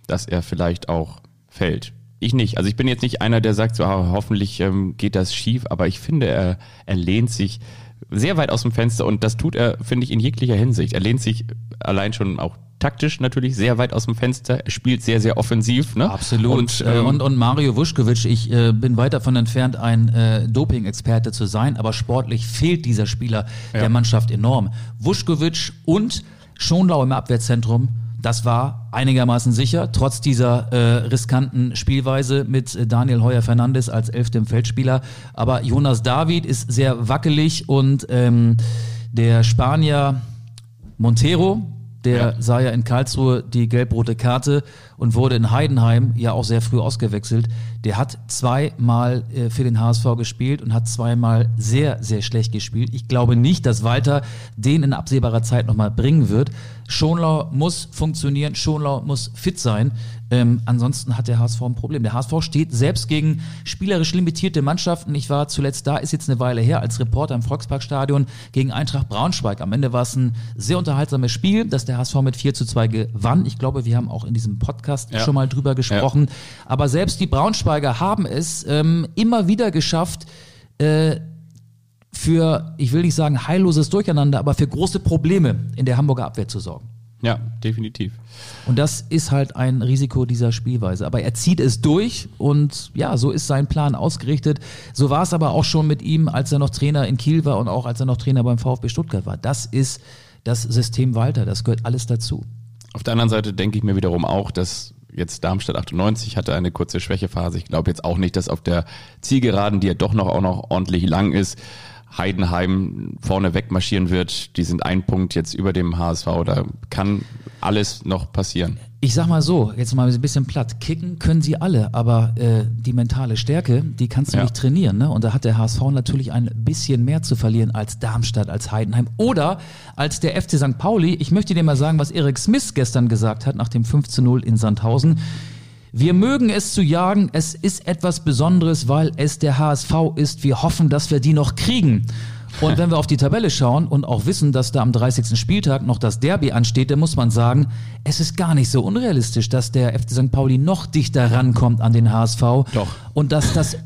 dass er vielleicht auch fällt. Ich nicht. Also ich bin jetzt nicht einer, der sagt, so ah, hoffentlich ähm, geht das schief, aber ich finde, er, er lehnt sich sehr weit aus dem Fenster und das tut er, finde ich, in jeglicher Hinsicht. Er lehnt sich allein schon auch taktisch natürlich sehr weit aus dem Fenster. Er spielt sehr, sehr offensiv. Ne? Absolut. Und, äh, ähm, und, und Mario Vuskovic, ich äh, bin weit davon entfernt, ein äh, Doping-Experte zu sein, aber sportlich fehlt dieser Spieler ja. der Mannschaft enorm. Vuskovic und Schonlau im Abwehrzentrum das war einigermaßen sicher, trotz dieser äh, riskanten Spielweise mit äh, Daniel Heuer Fernandes als elftem Feldspieler. Aber Jonas David ist sehr wackelig und ähm, der Spanier Montero, der ja. sah ja in Karlsruhe die gelb-rote Karte und wurde in Heidenheim ja auch sehr früh ausgewechselt. Der hat zweimal äh, für den HSV gespielt und hat zweimal sehr, sehr schlecht gespielt. Ich glaube nicht, dass Walter den in absehbarer Zeit nochmal bringen wird. Schonlau muss funktionieren, Schonlau muss fit sein. Ähm, ansonsten hat der HSV ein Problem. Der HSV steht selbst gegen spielerisch limitierte Mannschaften. Ich war zuletzt da, ist jetzt eine Weile her, als Reporter im Volksparkstadion gegen Eintracht Braunschweig. Am Ende war es ein sehr unterhaltsames Spiel, das der HSV mit 4 zu 2 gewann. Ich glaube, wir haben auch in diesem Podcast ja. schon mal drüber gesprochen. Ja. Aber selbst die Braunschweiger haben es ähm, immer wieder geschafft, äh, für, ich will nicht sagen heilloses Durcheinander, aber für große Probleme in der Hamburger Abwehr zu sorgen. Ja, definitiv. Und das ist halt ein Risiko dieser Spielweise. Aber er zieht es durch und ja, so ist sein Plan ausgerichtet. So war es aber auch schon mit ihm, als er noch Trainer in Kiel war und auch als er noch Trainer beim VfB Stuttgart war. Das ist das System Walter, das gehört alles dazu. Auf der anderen Seite denke ich mir wiederum auch, dass jetzt Darmstadt 98 hatte eine kurze Schwächephase. Ich glaube jetzt auch nicht, dass auf der Zielgeraden, die ja doch noch auch noch ordentlich lang ist, Heidenheim vorne wegmarschieren wird. Die sind ein Punkt jetzt über dem HSV. Da kann alles noch passieren. Ich sag mal so, jetzt mal ein bisschen platt. Kicken können sie alle, aber äh, die mentale Stärke, die kannst du ja. nicht trainieren. Ne? Und da hat der HSV natürlich ein bisschen mehr zu verlieren als Darmstadt, als Heidenheim oder als der FC St. Pauli. Ich möchte dir mal sagen, was Erik Smith gestern gesagt hat nach dem 5 zu 0 in Sandhausen. Wir mögen es zu jagen, es ist etwas Besonderes, weil es der HSV ist. Wir hoffen, dass wir die noch kriegen. Und wenn wir auf die Tabelle schauen und auch wissen, dass da am 30. Spieltag noch das Derby ansteht, dann muss man sagen, es ist gar nicht so unrealistisch, dass der FC St. Pauli noch dichter rankommt an den HSV. Doch. Und dass das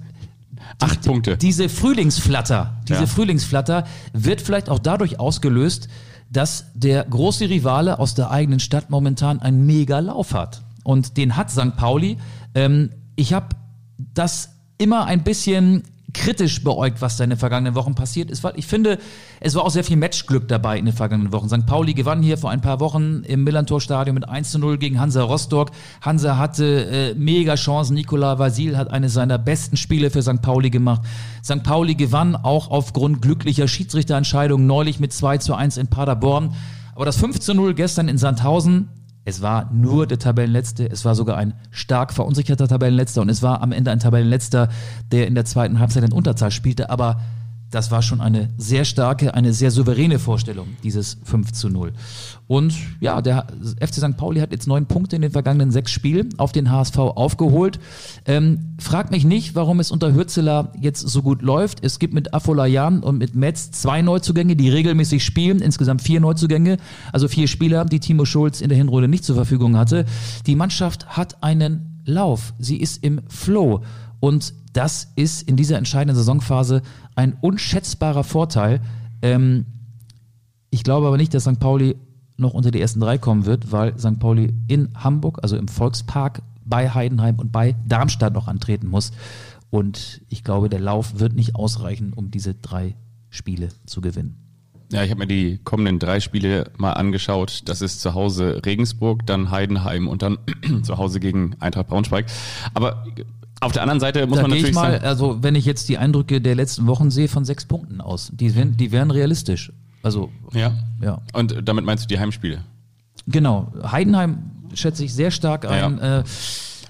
Acht Punkte. Diese Frühlingsflatter, diese Ja. Frühlingsflatter wird vielleicht auch dadurch ausgelöst, dass der große Rivale aus der eigenen Stadt momentan einen mega Lauf hat. Und den hat St. Pauli. Ähm, ich habe das immer ein bisschen kritisch beäugt, was da in den vergangenen Wochen passiert ist, weil ich finde, es war auch sehr viel Matchglück dabei in den vergangenen Wochen. St. Pauli gewann hier vor ein paar Wochen im Millantor-Stadion mit 1 zu 0 gegen Hansa Rostock. Hansa hatte äh, mega Chancen. Nikola Vasil hat eine seiner besten Spiele für St. Pauli gemacht. St. Pauli gewann auch aufgrund glücklicher Schiedsrichterentscheidungen neulich mit 2 zu 1 in Paderborn. Aber das 5 zu 0 gestern in Sandhausen, es war nur der Tabellenletzte, es war sogar ein stark verunsicherter Tabellenletzter und es war am Ende ein Tabellenletzter, der in der zweiten Halbzeit in Unterzahl spielte, aber das war schon eine sehr starke, eine sehr souveräne Vorstellung, dieses 5 zu 0. Und ja, der FC St. Pauli hat jetzt neun Punkte in den vergangenen sechs Spielen auf den HSV aufgeholt. Ähm, frag mich nicht, warum es unter Hürzeler jetzt so gut läuft. Es gibt mit Afolayan und mit Metz zwei Neuzugänge, die regelmäßig spielen, insgesamt vier Neuzugänge, also vier Spieler, die Timo Schulz in der Hinrunde nicht zur Verfügung hatte. Die Mannschaft hat einen Lauf, sie ist im Flow und das ist in dieser entscheidenden Saisonphase ein unschätzbarer Vorteil. Ähm, ich glaube aber nicht, dass St. Pauli noch unter die ersten drei kommen wird, weil St. Pauli in Hamburg, also im Volkspark, bei Heidenheim und bei Darmstadt noch antreten muss. Und ich glaube, der Lauf wird nicht ausreichen, um diese drei Spiele zu gewinnen. Ja, ich habe mir die kommenden drei Spiele mal angeschaut. Das ist zu Hause Regensburg, dann Heidenheim und dann [CLEARS THROAT] zu Hause gegen Eintracht Braunschweig. Aber auf der anderen Seite muss da man gehe ich natürlich mal, sagen, also wenn ich jetzt die Eindrücke der letzten Wochen sehe, von sechs Punkten aus. Die, wären- die wären realistisch. Also, ja. ja. Und damit meinst du die Heimspiele? Genau. Heidenheim schätze ich sehr stark ein. Äh,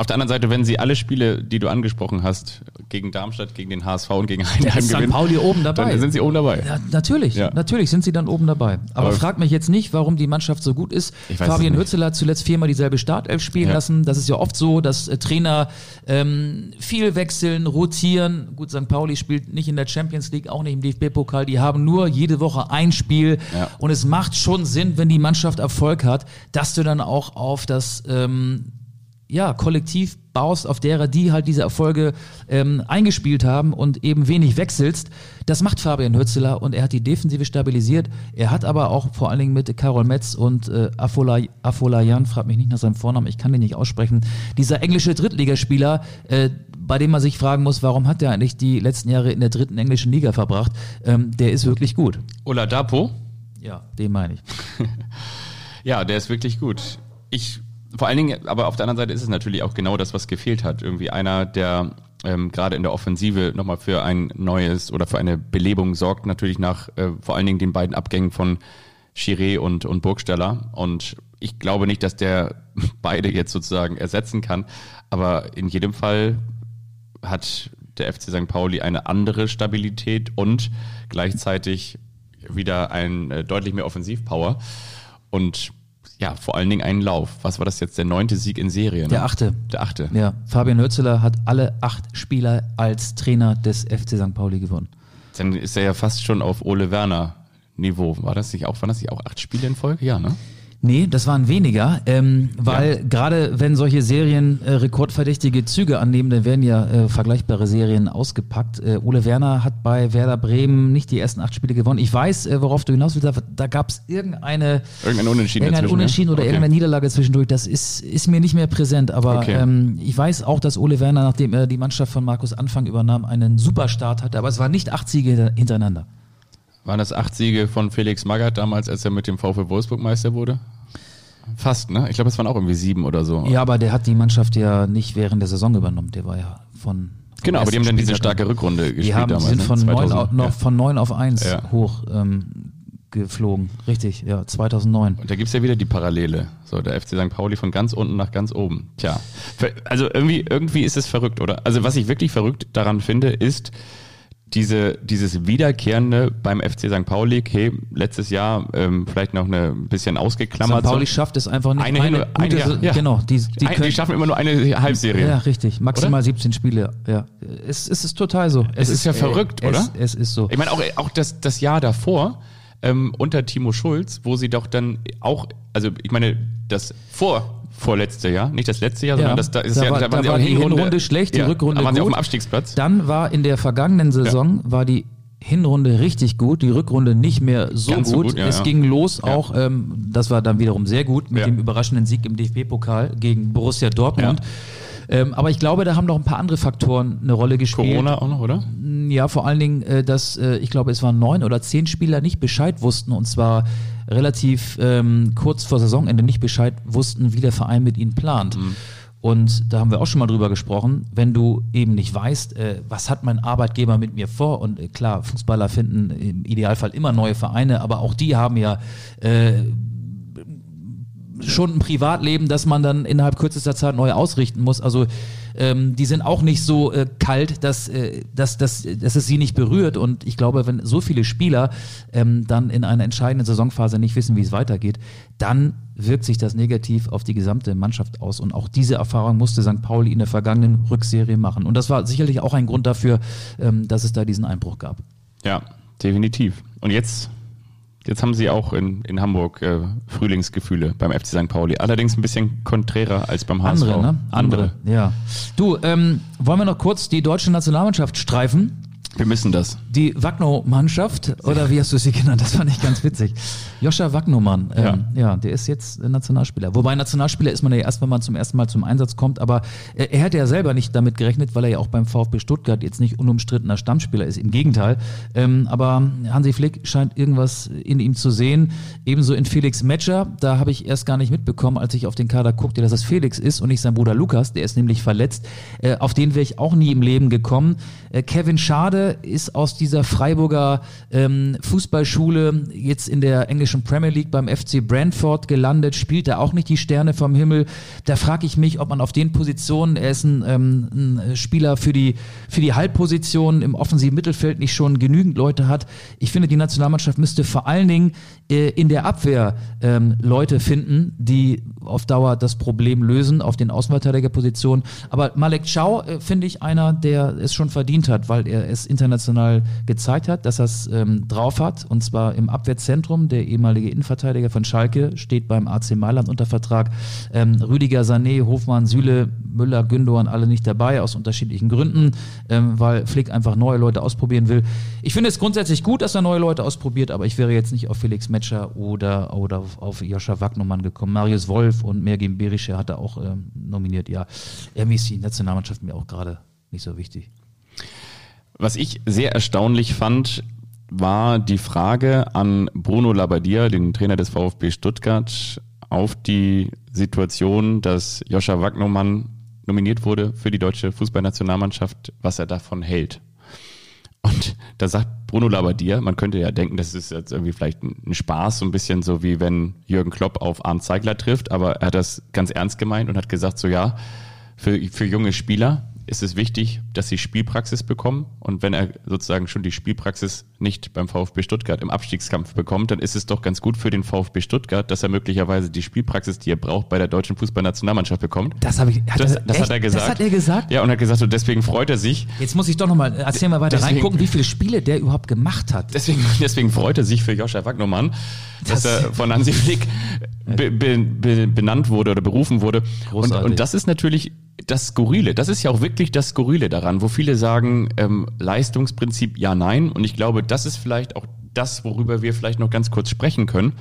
Auf der anderen Seite, wenn sie alle Spiele, die du angesprochen hast, gegen Darmstadt, gegen den HSV und gegen Heidenheim St. gewinnen, Pauli oben dabei. dann sind sie oben dabei. Ja, natürlich, Ja. natürlich sind sie dann oben dabei. Aber, Aber- frag mich jetzt nicht, warum die Mannschaft so gut ist. Fabian. Hützel hat zuletzt viermal dieselbe Startelf spielen Ja. lassen. Das ist ja oft so, dass äh, Trainer ähm, viel wechseln, rotieren. Gut, St. Pauli spielt nicht in der Champions League, auch nicht im DFB-Pokal. Die haben nur jede Woche ein Spiel. Ja. Und es macht schon Sinn, wenn die Mannschaft Erfolg hat, dass du dann auch auf das ähm, ja, kollektiv baust, auf derer die halt diese Erfolge ähm, eingespielt haben und eben wenig wechselst. Das macht Fabian Hützeler und er hat die Defensive stabilisiert. Er hat aber auch vor allen Dingen mit Karol Metz und äh, Afola, Afolayan, frag mich nicht nach seinem Vornamen, ich kann den nicht aussprechen, dieser englische Drittligaspieler, äh, bei dem man sich fragen muss, warum hat der eigentlich die letzten Jahre in der dritten englischen Liga verbracht, ähm, der ist wirklich gut. Ola Dapo, Ja, den meine ich. [LAUGHS] ja, der ist wirklich gut. Ich, vor allen Dingen, aber auf der anderen Seite ist es natürlich auch genau das, was gefehlt hat. Irgendwie einer, der ähm, gerade in der Offensive nochmal für ein neues oder für eine Belebung sorgt, natürlich nach äh, vor allen Dingen den beiden Abgängen von Chiré und, und Burgstaller. Und ich glaube nicht, dass der [LAUGHS] beide jetzt sozusagen ersetzen kann. Aber in jedem Fall hat der FC St. Pauli eine andere Stabilität und gleichzeitig wieder ein äh, deutlich mehr Offensivpower und ja, vor allen Dingen einen Lauf. Was war das jetzt? Der neunte Sieg in Serie? Ne? Der achte. Der achte. Ja, Fabian Hützeler hat alle acht Spieler als Trainer des FC St. Pauli gewonnen. Dann ist er ja fast schon auf Ole Werner Niveau. War das nicht auch, waren das nicht auch acht Spiele in Folge? Ja, ne? Nee, das waren weniger, ähm, weil Ja. gerade wenn solche Serien äh, rekordverdächtige Züge annehmen, dann werden ja äh, vergleichbare Serien ausgepackt. Äh, Ole Werner hat bei Werder Bremen nicht die ersten acht Spiele gewonnen. Ich weiß, äh, worauf du hinaus willst, da, da gab es irgendeine Irgendein Unentschieden Irgendein ne? Unentschieden oder Okay. irgendeine Niederlage zwischendurch, das ist, ist mir nicht mehr präsent. Aber Okay. ähm, ich weiß auch, dass Ole Werner, nachdem er die Mannschaft von Markus Anfang übernahm, einen Superstart hatte. Aber es waren nicht acht Siege hintereinander. Waren das acht Siege von Felix Magath damals, als er mit dem VfL Wolfsburg Meister wurde? Fast, ne? Ich glaube, es waren auch irgendwie sieben oder so. Ja, aber der hat die Mannschaft ja nicht während der Saison übernommen. Der war ja von. Genau, aber die haben dann diese starke Rückrunde gespielt Die haben, damals. sind ne? von, neun 2000, auf, noch ja. von neun auf eins Ja. hoch ähm, geflogen. Richtig, ja, 2009. Und da gibt's ja wieder die Parallele. So, der FC St. Pauli von ganz unten nach ganz oben. Tja, also irgendwie, irgendwie ist es verrückt, oder? Also was ich wirklich verrückt daran finde, ist diese, dieses Wiederkehrende beim FC St. Pauli, okay, letztes Jahr ähm, vielleicht noch eine ein bisschen ausgeklammert. St. Pauli schafft es einfach nicht. Eine Hin- eine, ja, ja. Genau, die, die, Ein- können, die schaffen immer nur eine Halbserie. Ja, richtig. Maximal 17 Spiele. Ja, es, es ist total so. Es ist ja verrückt, es, oder? Es ist so. Ich meine, auch, auch das, das Jahr davor, ähm, unter Timo Schulz, wo sie doch dann auch, also ich meine, das vor vorletzte Jahr, nicht das letzte Jahr, Ja, sondern das, da ist da ja, war- da da waren sie war die Hinrunde, Hinrunde schlecht, die ja, Rückrunde da waren sie auf gut. dem Abstiegsplatz. Dann war in der vergangenen Saison war die Hinrunde richtig gut, die Rückrunde nicht mehr so Ganz so gut. gut, ja, es ja. ging los Ja. auch, ähm, das war dann wiederum sehr gut mit dem überraschenden Sieg im DFB-Pokal gegen Borussia Dortmund. Ähm, aber ich glaube, da haben noch ein paar andere Faktoren eine Rolle gespielt. Corona auch noch, oder? Ja, vor allen Dingen, äh, dass äh, ich glaube, es waren neun oder zehn Spieler nicht Bescheid wussten und zwar relativ ähm, kurz vor Saisonende nicht Bescheid wussten, wie der Verein mit ihnen plant. Und da haben wir auch schon mal drüber gesprochen, wenn du eben nicht weißt, äh, was hat mein Arbeitgeber mit mir vor? Und äh, klar, Fußballer finden im Idealfall immer neue Vereine, aber auch die haben ja äh, schon ein Privatleben, das man dann innerhalb kürzester Zeit neu ausrichten muss. Also ähm, die sind auch nicht so äh, kalt, dass, äh, dass, dass, dass es sie nicht berührt. Und ich glaube, wenn so viele Spieler ähm, dann in einer entscheidenden Saisonphase nicht wissen, wie es weitergeht, dann wirkt sich das negativ auf die gesamte Mannschaft aus. Und auch diese Erfahrung musste St. Pauli in der vergangenen Rückserie machen. Und das war sicherlich auch ein Grund dafür, ähm, dass es da diesen Einbruch gab. Ja, definitiv. Und jetzt, jetzt haben sie auch in, in Hamburg äh, Frühlingsgefühle beim FC St. Pauli. Allerdings ein bisschen konträrer als beim HSV. Andere, ne? Andere, ja. Du, ähm, wollen wir noch kurz die deutsche Nationalmannschaft streifen? Wir müssen das. Die Wagno-Mannschaft, oder wie hast du sie genannt? Das fand ich ganz witzig. Joscha Wagnomann, ähm, ja. der ist jetzt Nationalspieler. Wobei Nationalspieler ist man ja erst, wenn man zum ersten Mal zum Einsatz kommt, aber äh, er hätte ja selber nicht damit gerechnet, weil er ja auch beim VfB Stuttgart jetzt nicht unumstrittener Stammspieler ist, im Gegenteil. Ähm, aber Hansi Flick scheint irgendwas in ihm zu sehen. Ebenso in Felix Metscher, da habe ich erst gar nicht mitbekommen, als ich auf den Kader guckte, dass es Felix ist und nicht sein Bruder Lukas, der ist nämlich verletzt. Äh, auf den wäre ich auch nie im Leben gekommen. Äh, Kevin Schade ist aus dieser Freiburger ähm, Fußballschule jetzt in der englischen Premier League beim FC Brentford gelandet, spielt da auch nicht die Sterne vom Himmel. Da frage ich mich, ob man auf den Positionen, er ist ein, ähm, ein Spieler für die, für die Halbposition im offensiven Mittelfeld nicht schon genügend Leute hat. Ich finde, die Nationalmannschaft müsste vor allen Dingen äh, in der Abwehr ähm, Leute finden, die auf Dauer das Problem lösen, auf den Außenverteidigerpositionen. Aber Malek Chow äh, finde ich einer, der es schon verdient hat, weil er es international gezeigt hat, dass er es ähm, drauf hat. Und zwar im Abwehrzentrum. Der ehemalige Innenverteidiger von Schalke steht beim AC Mailand unter Vertrag. Ähm, Rüdiger, Sané, Hofmann, Süle, Müller, Gündogan alle nicht dabei, aus unterschiedlichen Gründen, ähm, weil Flick einfach neue Leute ausprobieren will. Ich finde es grundsätzlich gut, dass er neue Leute ausprobiert, aber ich wäre jetzt nicht auf Felix Metscher oder, oder auf, auf Joscha Wagnumann gekommen. Marius Wolf und Mergin Berischer hat er auch ähm, nominiert. Ja, irgendwie ist die Nationalmannschaft mir auch gerade nicht so wichtig. Was ich sehr erstaunlich fand, war die Frage an Bruno Labbadia, den Trainer des VfB Stuttgart, auf die Situation, dass Joscha Wagnermann nominiert wurde für die deutsche Fußballnationalmannschaft, was er davon hält. Und da sagt Bruno Labbadia, man könnte ja denken, das ist jetzt irgendwie vielleicht ein Spaß, so ein bisschen so wie wenn Jürgen Klopp auf Arndt Zeigler trifft, aber er hat das ganz ernst gemeint und hat gesagt, so ja, für, für junge Spieler ist es wichtig, dass sie Spielpraxis bekommen. Und wenn er sozusagen schon die Spielpraxis nicht beim VfB Stuttgart im Abstiegskampf bekommt, dann ist es doch ganz gut für den VfB Stuttgart, dass er möglicherweise die Spielpraxis, die er braucht, bei der deutschen Fußballnationalmannschaft bekommt. Das habe ich. Hat Das, er, das echt? hat er gesagt. Das hat er gesagt. Ja, und hat gesagt, und deswegen freut er sich, Jetzt muss ich doch nochmal, erzähl mal weiter Deswegen- reingucken, wie viele Spiele der überhaupt gemacht hat. Deswegen, [LAUGHS] deswegen freut er sich für Joscha Wagnermann, dass Das- er von Hansi Flick be, be, be, benannt wurde oder berufen wurde. Und, und das ist natürlich das Skurrile. Das ist ja auch wirklich das Skurrile daran, wo viele sagen, ähm, Leistungsprinzip ja, nein. Und ich glaube, das ist vielleicht auch das, worüber wir vielleicht noch ganz kurz sprechen können.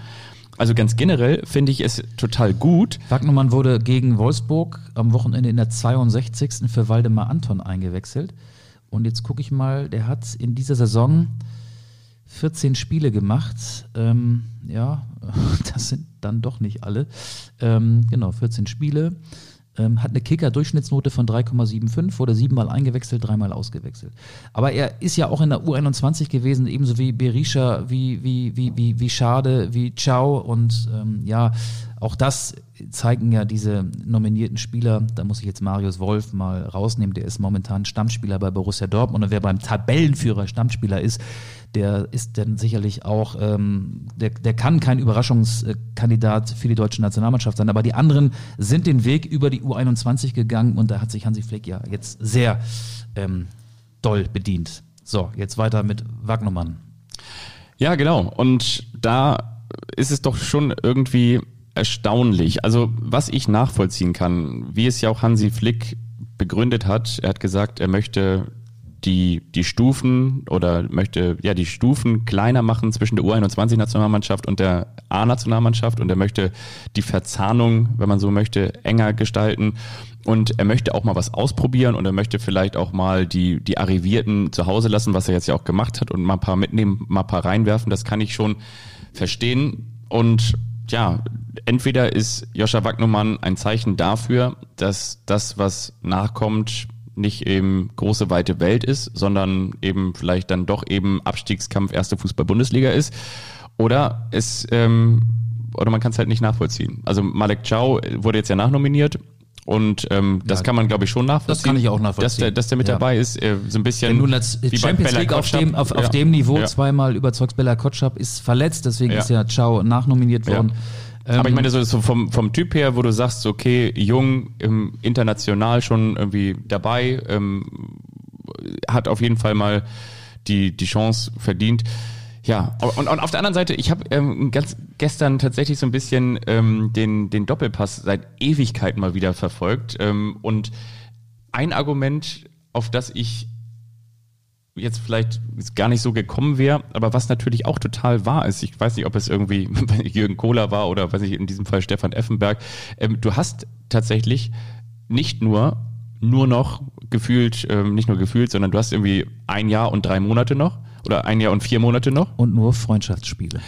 Also ganz generell finde ich es total gut. Wagnermann wurde gegen Wolfsburg am Wochenende in der 62. für Waldemar Anton eingewechselt. Und jetzt gucke ich mal, der hat in dieser Saison 14 Spiele gemacht. Ähm, ja, [LAUGHS] das sind dann doch nicht alle. Ähm, genau, 14 Spiele. Ähm, hat eine Kicker-Durchschnittsnote von 3,75, wurde siebenmal eingewechselt, dreimal ausgewechselt. Aber er ist ja auch in der U21 gewesen, ebenso wie Berisha, wie, wie, wie, wie, wie Schade, wie Ciao. Und ähm, ja, auch das zeigen ja diese nominierten Spieler. Da muss ich jetzt Marius Wolf mal rausnehmen. Der ist momentan Stammspieler bei Borussia Dortmund. Und wer beim Tabellenführer Stammspieler ist, der ist dann sicherlich auch, ähm, der, der kann kein Überraschungskandidat für die deutsche Nationalmannschaft sein. Aber die anderen sind den Weg über die U21 gegangen und da hat sich Hansi Flick ja jetzt sehr ähm, doll bedient. So, jetzt weiter mit Wagnermann. Ja, genau. Und da ist es doch schon irgendwie erstaunlich. Also was ich nachvollziehen kann, wie es ja auch Hansi Flick begründet hat, er hat gesagt, er möchte die, die Stufen oder möchte ja die Stufen kleiner machen zwischen der U21-Nationalmannschaft und der A-Nationalmannschaft und er möchte die Verzahnung, wenn man so möchte, enger gestalten. Und er möchte auch mal was ausprobieren und er möchte vielleicht auch mal die, die Arrivierten zu Hause lassen, was er jetzt ja auch gemacht hat und mal ein paar mitnehmen, mal ein paar reinwerfen. Das kann ich schon verstehen. Und ja, entweder ist Joscha Wagnumann ein Zeichen dafür, dass das, was nachkommt, nicht eben große weite Welt ist, sondern eben vielleicht dann doch eben Abstiegskampf erste Fußball-Bundesliga ist. Oder es ähm, oder man kann es halt nicht nachvollziehen. Also Malek Chow wurde jetzt ja nachnominiert und ähm, das ja, kann man, glaube ich, schon nachvollziehen. Das kann ich auch nachvollziehen. Dass der, dass der mit ja. dabei ist, äh, so ein bisschen. Wenn nun als Champions League auf dem, auf, auf dem Niveau zweimal überzeugst, Bella Kotschap ist verletzt, deswegen ist ja Chow nachnominiert worden. Aber ich ähm, meine, so vom, vom Typ her, wo du sagst, okay, jung, ähm, international schon irgendwie dabei, ähm, hat auf jeden Fall mal die, die Chance verdient. Ja, und, und auf der anderen Seite, ich habe ähm, gestern tatsächlich so ein bisschen ähm, den, den Doppelpass seit Ewigkeiten mal wieder verfolgt. Ähm, und ein Argument, auf das ich jetzt vielleicht gar nicht so gekommen wäre, aber was natürlich auch total wahr ist, ich weiß nicht, ob es irgendwie [LAUGHS] Jürgen Kohler war oder weiß ich in diesem Fall Stefan Effenberg, ähm, du hast tatsächlich nicht nur nur noch gefühlt, ähm, nicht nur gefühlt, sondern du hast irgendwie ein Jahr und drei Monate noch oder ein Jahr und vier Monate noch. Und nur Freundschaftsspiele.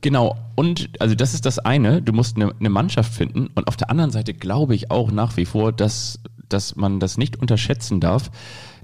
Genau. Und also das ist das eine. Du musst eine, eine Mannschaft finden. Und auf der anderen Seite glaube ich auch nach wie vor, dass, dass man das nicht unterschätzen darf,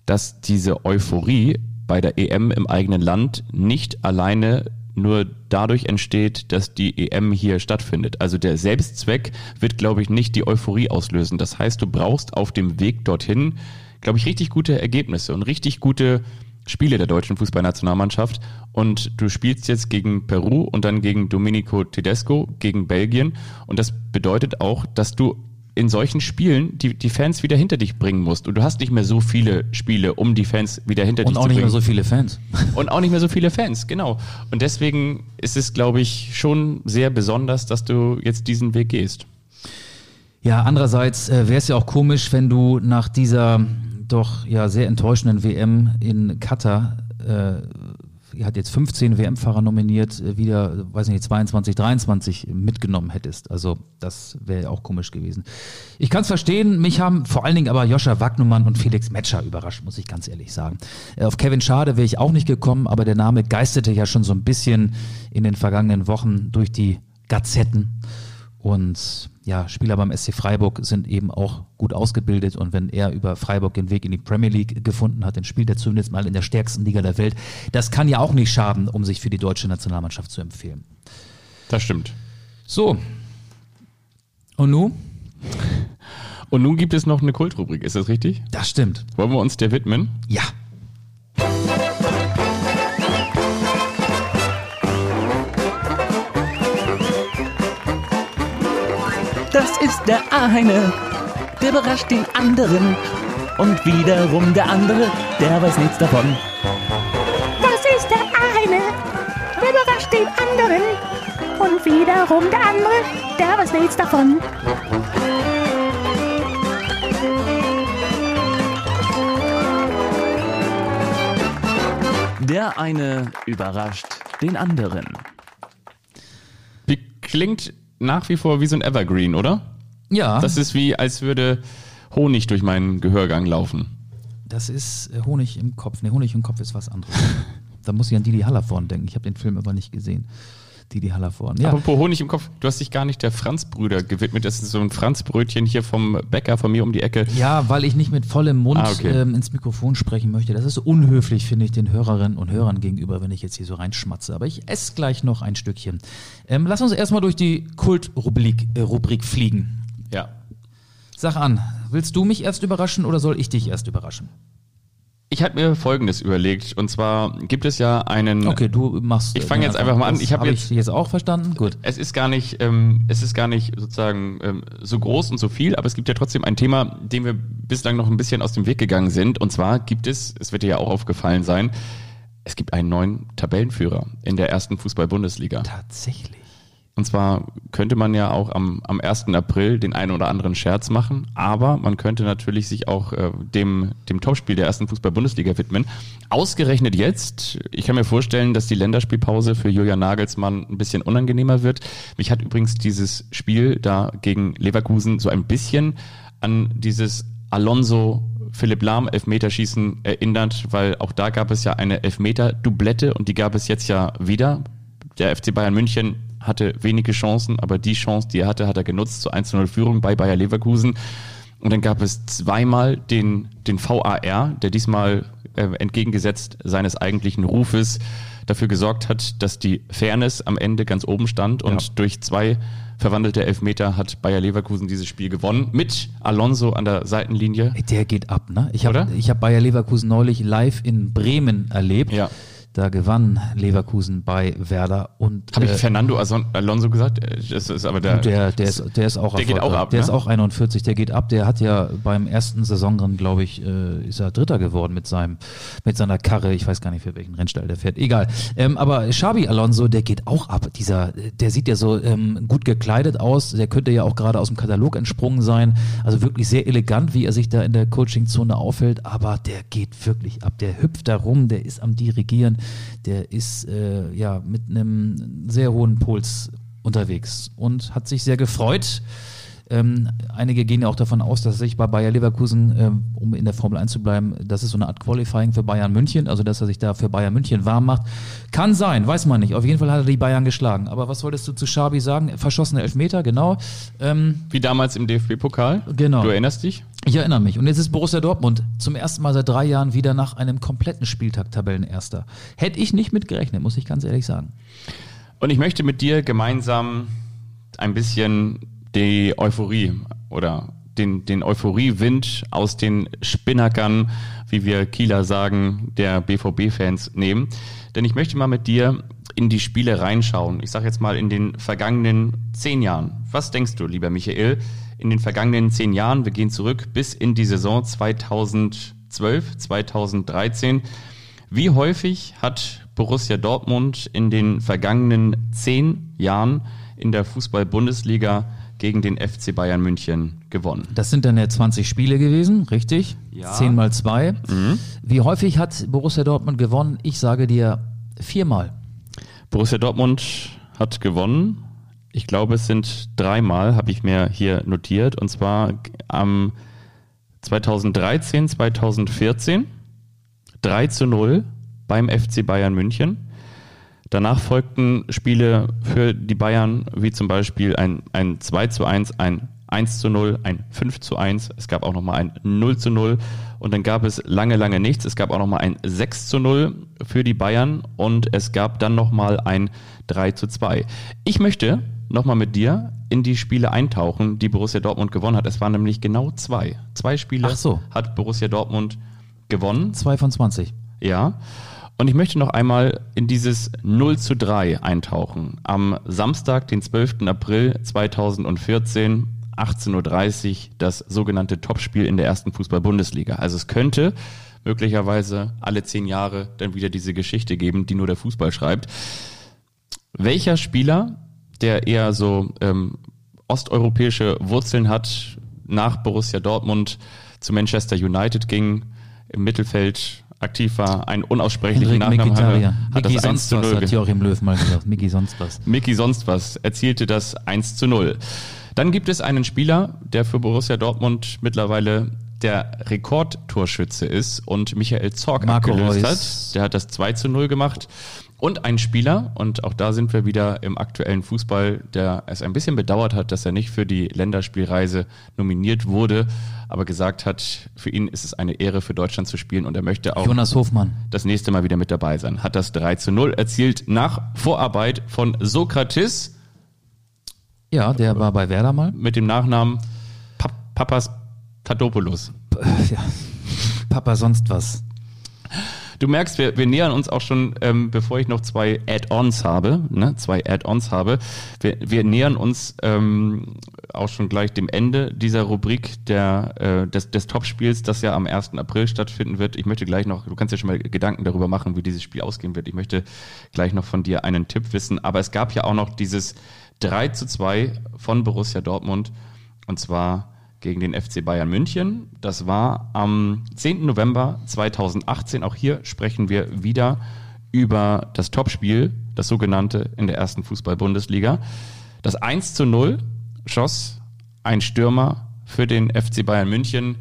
dass diese Euphorie bei der EM im eigenen Land nicht alleine nur dadurch entsteht, dass die EM hier stattfindet. Also der Selbstzweck wird, glaube ich, nicht die Euphorie auslösen. Das heißt, du brauchst auf dem Weg dorthin, glaube ich, richtig gute Ergebnisse und richtig gute Spiele der deutschen Fußballnationalmannschaft. Und du spielst jetzt gegen Peru und dann gegen Domenico Tedesco, gegen Belgien. Und das bedeutet auch, dass du in solchen Spielen die, die Fans wieder hinter dich bringen musst. Und du hast nicht mehr so viele Spiele, um die Fans wieder hinter und dich zu bringen. Und auch nicht mehr so viele Fans. [LAUGHS] Und auch nicht mehr so viele Fans, genau. Und deswegen ist es, glaube ich, schon sehr besonders, dass du jetzt diesen Weg gehst. Ja, andererseits äh, wäre es ja auch komisch, wenn du nach dieser doch ja sehr enttäuschenden WM in Katar äh, hat jetzt 15 WM-Fahrer nominiert, äh, wieder, weiß nicht, 22, 23 mitgenommen hättest. Also das wäre auch komisch gewesen. Ich kann es verstehen, mich haben vor allen Dingen aber Joscha Wagnumann und Felix Metscher überrascht, muss ich ganz ehrlich sagen. Äh, auf Kevin Schade wäre ich auch nicht gekommen, aber der Name geisterte ja schon so ein bisschen in den vergangenen Wochen durch die Gazetten. Und ja, Spieler beim SC Freiburg sind eben auch gut ausgebildet und wenn er über Freiburg den Weg in die Premier League gefunden hat, dann spielt er zumindest mal in der stärksten Liga der Welt. Das kann ja auch nicht schaden, um sich für die deutsche Nationalmannschaft zu empfehlen. Das stimmt. So. Und nun? Und nun gibt es noch eine Kultrubrik, ist das richtig? Das stimmt. Wollen wir uns der widmen? Ja. Ist der eine, der überrascht den anderen. Und wiederum der andere, der weiß nichts davon. Das ist der eine, der überrascht den anderen. Und wiederum der andere, der weiß nichts davon. Der eine überrascht den anderen. Wie klingt nach wie vor wie so ein Evergreen, oder? Ja. Das ist wie, als würde Honig durch meinen Gehörgang laufen. Das ist äh, Honig im Kopf. Ne, Honig im Kopf ist was anderes. da muss ich an Didi Hallervorn denken. Ich habe den Film aber nicht gesehen. Didi Hallervorn. Ja. Apropos Honig im Kopf, du hast dich gar nicht der Franz-Brüder gewidmet. Das ist so ein Franz-Brötchen hier vom Bäcker von mir um die Ecke. Ja, weil ich nicht mit vollem Mund ah, okay. ähm, ins Mikrofon sprechen möchte. Das ist unhöflich, finde ich, den Hörerinnen und Hörern gegenüber, wenn ich jetzt hier so reinschmatze. Aber ich esse gleich noch ein Stückchen. Ähm, lass uns erstmal durch die Kult-Rubrik äh, Rubrik fliegen. Ja. Sag an, willst du mich erst überraschen oder soll ich dich erst überraschen? Ich hatte mir Folgendes überlegt und zwar gibt es ja einen. Okay, du machst. Ich fange jetzt einfach mal an. Ich habe hab jetzt, ich jetzt auch verstanden. Gut. Es ist gar nicht, ähm, es ist gar nicht sozusagen ähm, so groß und so viel, aber es gibt ja trotzdem ein Thema, dem wir bislang noch ein bisschen aus dem Weg gegangen sind. Und zwar gibt es, es wird dir ja auch aufgefallen sein, es gibt einen neuen Tabellenführer in der ersten Fußball-Bundesliga. Tatsächlich. Und zwar könnte man ja auch am, am 1. April den einen oder anderen Scherz machen, aber man könnte natürlich sich auch äh, dem, dem Topspiel der ersten Fußball-Bundesliga widmen. Ausgerechnet jetzt, ich kann mir vorstellen, dass die Länderspielpause für Julian Nagelsmann ein bisschen unangenehmer wird. Mich hat übrigens dieses Spiel da gegen Leverkusen so ein bisschen an dieses Alonso Philipp Lahm Elfmeterschießen erinnert, weil auch da gab es ja eine Elfmeter-Doublette und die gab es jetzt ja wieder. Der FC Bayern München hatte wenige Chancen, aber die Chance, die er hatte, hat er genutzt zur 1-0 Führung bei Bayer Leverkusen. Und dann gab es zweimal den, den VAR, der diesmal äh, entgegengesetzt seines eigentlichen Rufes dafür gesorgt hat, dass die Fairness am Ende ganz oben stand und ja. durch zwei verwandelte Elfmeter hat Bayer Leverkusen dieses Spiel gewonnen mit Alonso an der Seitenlinie. Der geht ab, ne? Ich habe hab Bayer Leverkusen neulich live in Bremen erlebt. Ja. Da gewann Leverkusen bei Werder und habe ich äh, Fernando Alonso gesagt? Das ist aber der, der, der ist, der ist auch der geht auch ab, der ne? ist auch 41, der geht ab. Der hat ja beim ersten Saisonrennen, glaube ich, äh, ist er Dritter geworden mit seinem mit seiner Karre. Ich weiß gar nicht für welchen Rennstall der fährt. Egal. Ähm, aber Xabi Alonso, der geht auch ab. Dieser, der sieht ja so ähm, gut gekleidet aus. Der könnte ja auch gerade aus dem Katalog entsprungen sein. Also wirklich sehr elegant, wie er sich da in der Coachingzone aufhält. Aber der geht wirklich ab. Der hüpft da rum. Der ist am dirigieren der ist äh, ja mit einem sehr hohen Puls unterwegs und hat sich sehr gefreut. Ähm, einige gehen ja auch davon aus, dass er sich bei Bayer Leverkusen, ähm, um in der Formel 1 zu bleiben, das ist so eine Art Qualifying für Bayern München, also dass er sich da für Bayern München warm macht. Kann sein, weiß man nicht. Auf jeden Fall hat er die Bayern geschlagen. Aber was wolltest du zu Schabi sagen? Verschossene Elfmeter, genau. Ähm, Wie damals im DFB-Pokal. Genau. Du erinnerst dich? Ich erinnere mich. Und jetzt ist Borussia Dortmund zum ersten Mal seit drei Jahren wieder nach einem kompletten Spieltag Tabellenerster. Hätte ich nicht mitgerechnet, muss ich ganz ehrlich sagen. Und ich möchte mit dir gemeinsam ein bisschen die Euphorie oder den, den Euphoriewind aus den Spinnackern, wie wir Kieler sagen, der BVB-Fans nehmen. Denn ich möchte mal mit dir in die Spiele reinschauen. Ich sage jetzt mal in den vergangenen zehn Jahren. Was denkst du, lieber Michael, in den vergangenen zehn Jahren, wir gehen zurück bis in die Saison 2012, 2013, wie häufig hat Borussia Dortmund in den vergangenen zehn Jahren in der Fußball-Bundesliga gegen den FC Bayern München gewonnen. Das sind dann ja 20 Spiele gewesen, richtig? Ja. 10 mal 2. Mhm. Wie häufig hat Borussia Dortmund gewonnen? Ich sage dir viermal. Borussia Dortmund hat gewonnen. Ich glaube, es sind dreimal, habe ich mir hier notiert. Und zwar am 2013, 2014 3 zu 0 beim FC Bayern München. Danach folgten Spiele für die Bayern, wie zum Beispiel ein, ein 2 zu 1, ein 1 zu 0, ein 5 zu 1. Es gab auch nochmal ein 0 zu 0. Und dann gab es lange, lange nichts. Es gab auch nochmal ein 6 zu 0 für die Bayern. Und es gab dann nochmal ein 3 zu 2. Ich möchte nochmal mit dir in die Spiele eintauchen, die Borussia Dortmund gewonnen hat. Es waren nämlich genau zwei. Zwei Spiele so. hat Borussia Dortmund gewonnen. Zwei von 20. Ja. Und ich möchte noch einmal in dieses 0 zu 3 eintauchen. Am Samstag, den 12. April 2014, 18.30 Uhr, das sogenannte Topspiel in der ersten Fußball-Bundesliga. Also es könnte möglicherweise alle zehn Jahre dann wieder diese Geschichte geben, die nur der Fußball schreibt. Welcher Spieler, der eher so ähm, osteuropäische Wurzeln hat, nach Borussia Dortmund zu Manchester United ging, im Mittelfeld aktiv war, einen unaussprechlichen Henrik Nachnamen hatte. Hat Mickey sonst was, hat Joachim Löw mal gesagt. Mickey sonst was. [LAUGHS] Mickey sonst was erzielte das 1 zu 0. Dann gibt es einen Spieler, der für Borussia Dortmund mittlerweile der Rekordtorschütze ist und Michael Zorg Marco abgelöst Reus. hat. Der hat das 2 zu 0 gemacht. Und ein Spieler, und auch da sind wir wieder im aktuellen Fußball, der es ein bisschen bedauert hat, dass er nicht für die Länderspielreise nominiert wurde, aber gesagt hat, für ihn ist es eine Ehre, für Deutschland zu spielen und er möchte auch Jonas Hofmann. das nächste Mal wieder mit dabei sein. Hat das 3 zu 0 erzielt nach Vorarbeit von Sokrates Ja, der war bei Werder mal. mit dem Nachnamen Pap Papas Tadopoulos. Ja. Papa sonst was. Du merkst, wir, wir nähern uns auch schon, ähm, bevor ich noch zwei Add-ons habe, ne, zwei Add-ons habe, wir, wir nähern uns ähm, auch schon gleich dem Ende dieser Rubrik der, äh, des, des Topspiels, das ja am 1. April stattfinden wird. Ich möchte gleich noch, du kannst ja schon mal Gedanken darüber machen, wie dieses Spiel ausgehen wird. Ich möchte gleich noch von dir einen Tipp wissen. Aber es gab ja auch noch dieses 3 zu 2 von Borussia Dortmund und zwar gegen den FC Bayern München. Das war am 10. November 2018. Auch hier sprechen wir wieder über das Topspiel, das sogenannte in der ersten Fußball-Bundesliga. Das 1 zu 0 schoss ein Stürmer für den FC Bayern München,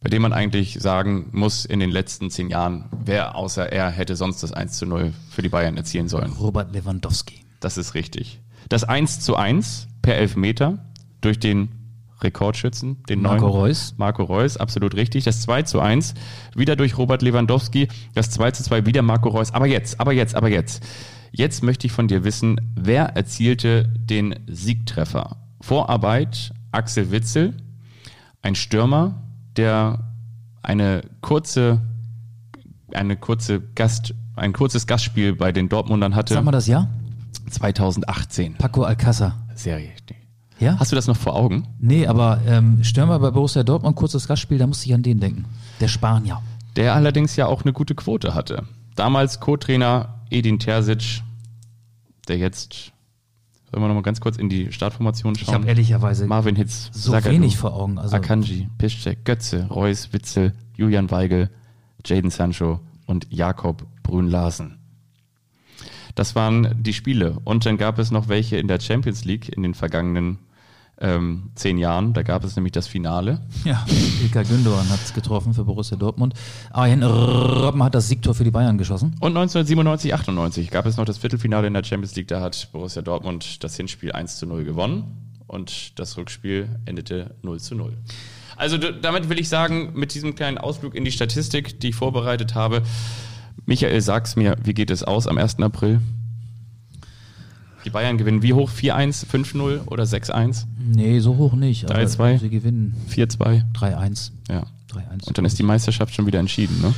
bei dem man eigentlich sagen muss, in den letzten zehn Jahren, wer außer er hätte sonst das 1 zu 0 für die Bayern erzielen sollen. Robert Lewandowski. Das ist richtig. Das 1 zu 1 per Elfmeter durch den Rekordschützen, den Marco neuen Reus. Marco Reus, absolut richtig. Das 2 zu 1 wieder durch Robert Lewandowski. Das 2 zu 2 wieder Marco Reus. Aber jetzt, aber jetzt, aber jetzt. Jetzt möchte ich von dir wissen, wer erzielte den Siegtreffer? Vorarbeit Axel Witzel, ein Stürmer, der eine kurze, eine kurze Gast, ein kurzes Gastspiel bei den Dortmundern hatte. Sag mal das Jahr? 2018. Paco Alcázar. Serie. Ja? Hast du das noch vor Augen? Nee, aber ähm, Stürmer bei Borussia Dortmund, kurzes Gastspiel, da musste ich an den denken. Der Spanier. Der allerdings ja auch eine gute Quote hatte. Damals Co-Trainer Edin Terzic, der jetzt, sollen wir nochmal ganz kurz in die Startformation Ich schauen? habe ehrlicherweise Marvin Hitz, so Zagadou, wenig vor Augen. Also, Akanji, Piszczek, Götze, Reus, Witzel, Julian Weigel, Jaden Sancho und Jakob Brünn-Larsen. Das waren die Spiele. Und dann gab es noch welche in der Champions League in den vergangenen ähm, zehn Jahren. Da gab es nämlich das Finale. ja, Ilkay Gündogan hat es getroffen für Borussia Dortmund. Arjen Robben hat das Siegtor für die Bayern geschossen. Und 1997, 98 gab es noch das Viertelfinale in der Champions League. Da hat Borussia Dortmund das Hinspiel 1 zu 0 gewonnen und das Rückspiel endete 0 zu 0. Also damit will ich sagen, mit diesem kleinen Ausflug in die Statistik, die ich vorbereitet habe, Michael, sag's mir, wie geht es aus am 1. April? Die Bayern gewinnen wie hoch? 4-1, 5-0 oder 6-1? Nee, so hoch nicht. aber 3-2. Sie gewinnen 4-2? 3-1. Ja. 3-1. Und dann ist die Meisterschaft schon wieder entschieden, ne?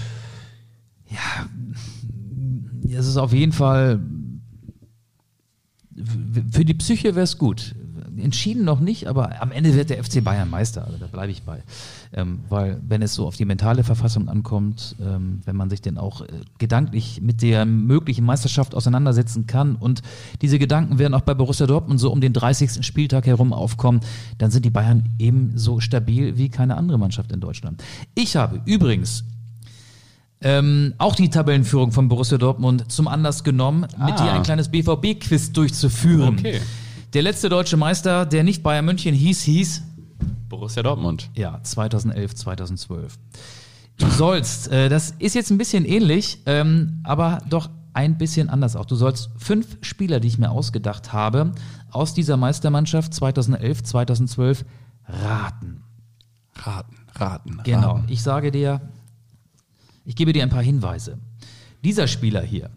Es ist auf jeden Fall für die Psyche wäre es gut. Entschieden noch nicht, aber am Ende wird der FC Bayern Meister. Also da bleibe ich bei. Ähm, weil wenn es so auf die mentale Verfassung ankommt, ähm, wenn man sich denn auch äh, gedanklich mit der möglichen Meisterschaft auseinandersetzen kann und diese Gedanken werden auch bei Borussia Dortmund so um den 30. Spieltag herum aufkommen, dann sind die Bayern ebenso stabil wie keine andere Mannschaft in Deutschland. Ich habe übrigens ähm, auch die Tabellenführung von Borussia Dortmund zum Anlass genommen, mit Ah. dir ein kleines BVB-Quiz durchzuführen. Okay. Der letzte deutsche Meister, der nicht Bayern München hieß, hieß Borussia Dortmund. ja 2011, 2012. Du sollst, äh, das ist jetzt ein bisschen ähnlich, ähm, aber doch ein bisschen anders auch. Du sollst fünf Spieler, die ich mir ausgedacht habe, aus dieser Meistermannschaft 2011, 2012 raten. Raten, raten, Genau. raten. Ich sage dir, ich gebe dir ein paar Hinweise. Dieser Spieler hier,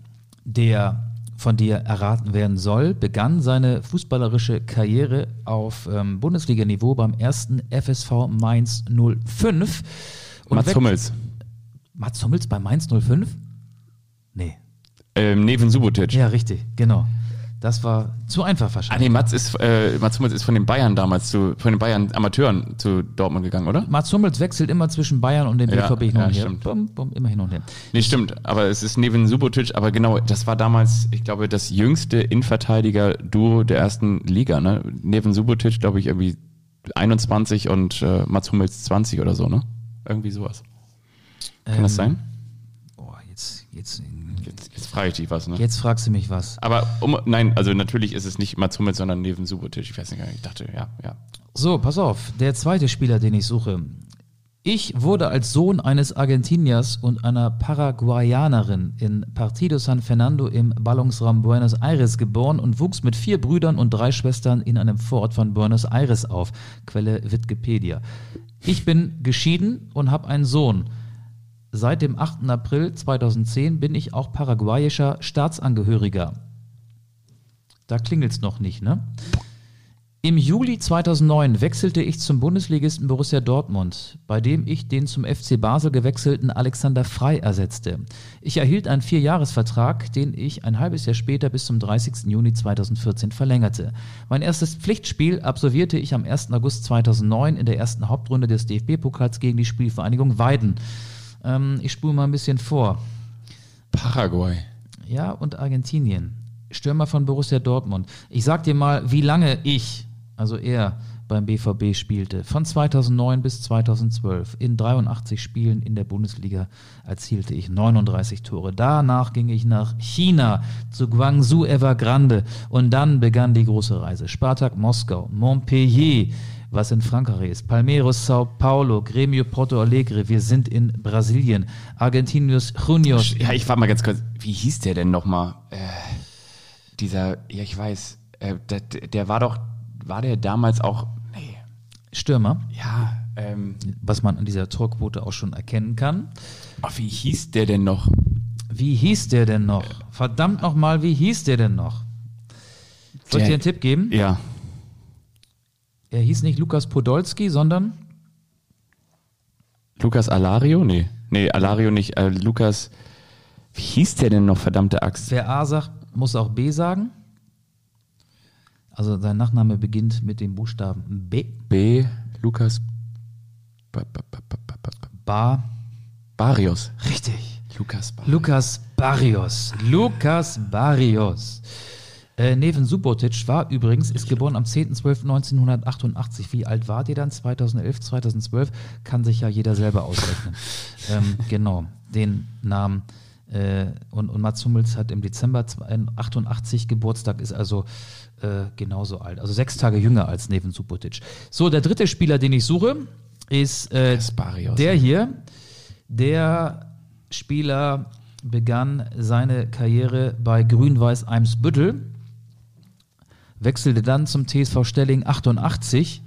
der von dir erraten werden soll, begann seine fußballerische Karriere auf ähm, Bundesliga-Niveau beim ersten FSV Mainz 05. Und Mats Hummels. Mats Hummels bei Mainz 05? Nee. Ähm, Neven Subotic. Ja, richtig, genau. Das war zu einfach Ah wahrscheinlich. nee, Mats ist, äh, Mats Hummels ist von den Bayern damals zu, von den Bayern Amateuren zu Dortmund gegangen, oder? Mats Hummels wechselt immer zwischen Bayern und dem Ja, BVB hin ja, und her. stimmt. Bum, bum, immer hin und her. Nee, stimmt, aber es ist Neven Subotic, aber genau, das war damals, ich glaube, das jüngste Innenverteidiger-Duo der ersten Liga, ne? Neven Subotic, glaube ich, irgendwie 21 und äh, Mats Hummels 20 oder so, ne? Irgendwie sowas. Kann das sein? Jetzt, jetzt, Jetzt, frage ich dich was, ne? jetzt fragst du mich was. Aber um, nein, also natürlich ist es nicht Mats Hummels, sondern Neven Subotic. Ich weiß nicht, ich dachte, ja, ja. So, pass auf. Der zweite Spieler, den ich suche. Ich wurde als Sohn eines Argentiniers und einer Paraguayanerin in Partido San Fernando im Ballungsraum Buenos Aires geboren und wuchs mit vier Brüdern und drei Schwestern in einem Vorort von Buenos Aires auf. Quelle Wikipedia. Ich bin geschieden und habe einen Sohn. Seit dem 8. April 2010 bin ich auch paraguayischer Staatsangehöriger. Da klingelt's noch nicht, ne? Im Juli 2009 wechselte ich zum Bundesligisten Borussia Dortmund, bei dem ich den zum FC Basel gewechselten Alexander Frei ersetzte. Ich erhielt einen Vierjahresvertrag, den ich ein halbes Jahr später bis zum 30. Juni 2014 verlängerte. Mein erstes Pflichtspiel absolvierte ich am 1. August 2009 in der ersten Hauptrunde des DFB-Pokals gegen die Spielvereinigung Weiden. Ähm, ich spule mal ein bisschen vor. Paraguay. Ja, und Argentinien. Stürmer von Borussia Dortmund. Ich sag dir mal, wie lange ich, also er, beim BVB spielte. Von 2009 bis 2012. In 83 Spielen in der Bundesliga erzielte ich 39 Tore. Danach ging ich nach China zu Guangzhou Evergrande und dann begann die große Reise. Spartak Moskau, Montpellier, was in Frankreich ist, Palmeiras Sao Paulo, Grêmio Porto Alegre, wir sind in Brasilien, Argentinius Juniors. Ja, ich warte mal ganz kurz. Wie hieß der denn nochmal? Äh, dieser, ja, ich weiß, äh, der, der war doch, war der damals auch Stürmer. Ja, ähm, was man an dieser Torquote auch schon erkennen kann. Ach, wie hieß der denn noch? Wie hieß der denn noch? Verdammt nochmal, wie hieß der denn noch? Soll ich dir einen Tipp geben? Ja. Er hieß nicht Lukas Podolski, sondern Lukas Alario? Nee. Nee, Alario nicht. Äh, Lukas. Wie hieß der denn noch, verdammte Axt? Wer A sagt, muss auch B sagen. Also sein Nachname beginnt mit dem Buchstaben B. B. Lukas ba, ba, ba, Barrios. Richtig. Lukas Barrios. Lukas Barrios. Lukas Barrios. Äh, Neven Subotic war übrigens, ist geboren am 10.12.1988. Wie alt war der dann? 2011, 2012? Kann sich ja jeder selber ausrechnen. [LAUGHS] ähm, genau, den Namen. Äh, und, und Mats Hummels hat im Dezember 88 Geburtstag, ist also äh, genauso alt. Also sechs Tage jünger als Neven Subotic. So, der dritte Spieler, den ich suche, ist äh, der hier. Der Spieler begann seine Karriere bei Grün-Weiß Eimsbüttel, wechselte dann zum TSV Stelling 88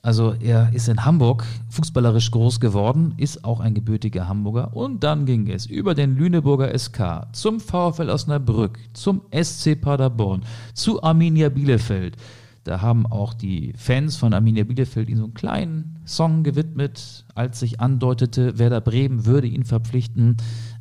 also er ist in Hamburg fußballerisch groß geworden, ist auch ein gebürtiger Hamburger. Und dann ging es über den Lüneburger SK zum VfL Osnabrück, zum SC Paderborn, zu Arminia Bielefeld. Da haben auch die Fans von Arminia Bielefeld ihm so einen kleinen Song gewidmet, als sich andeutete, Werder Bremen würde ihn verpflichten.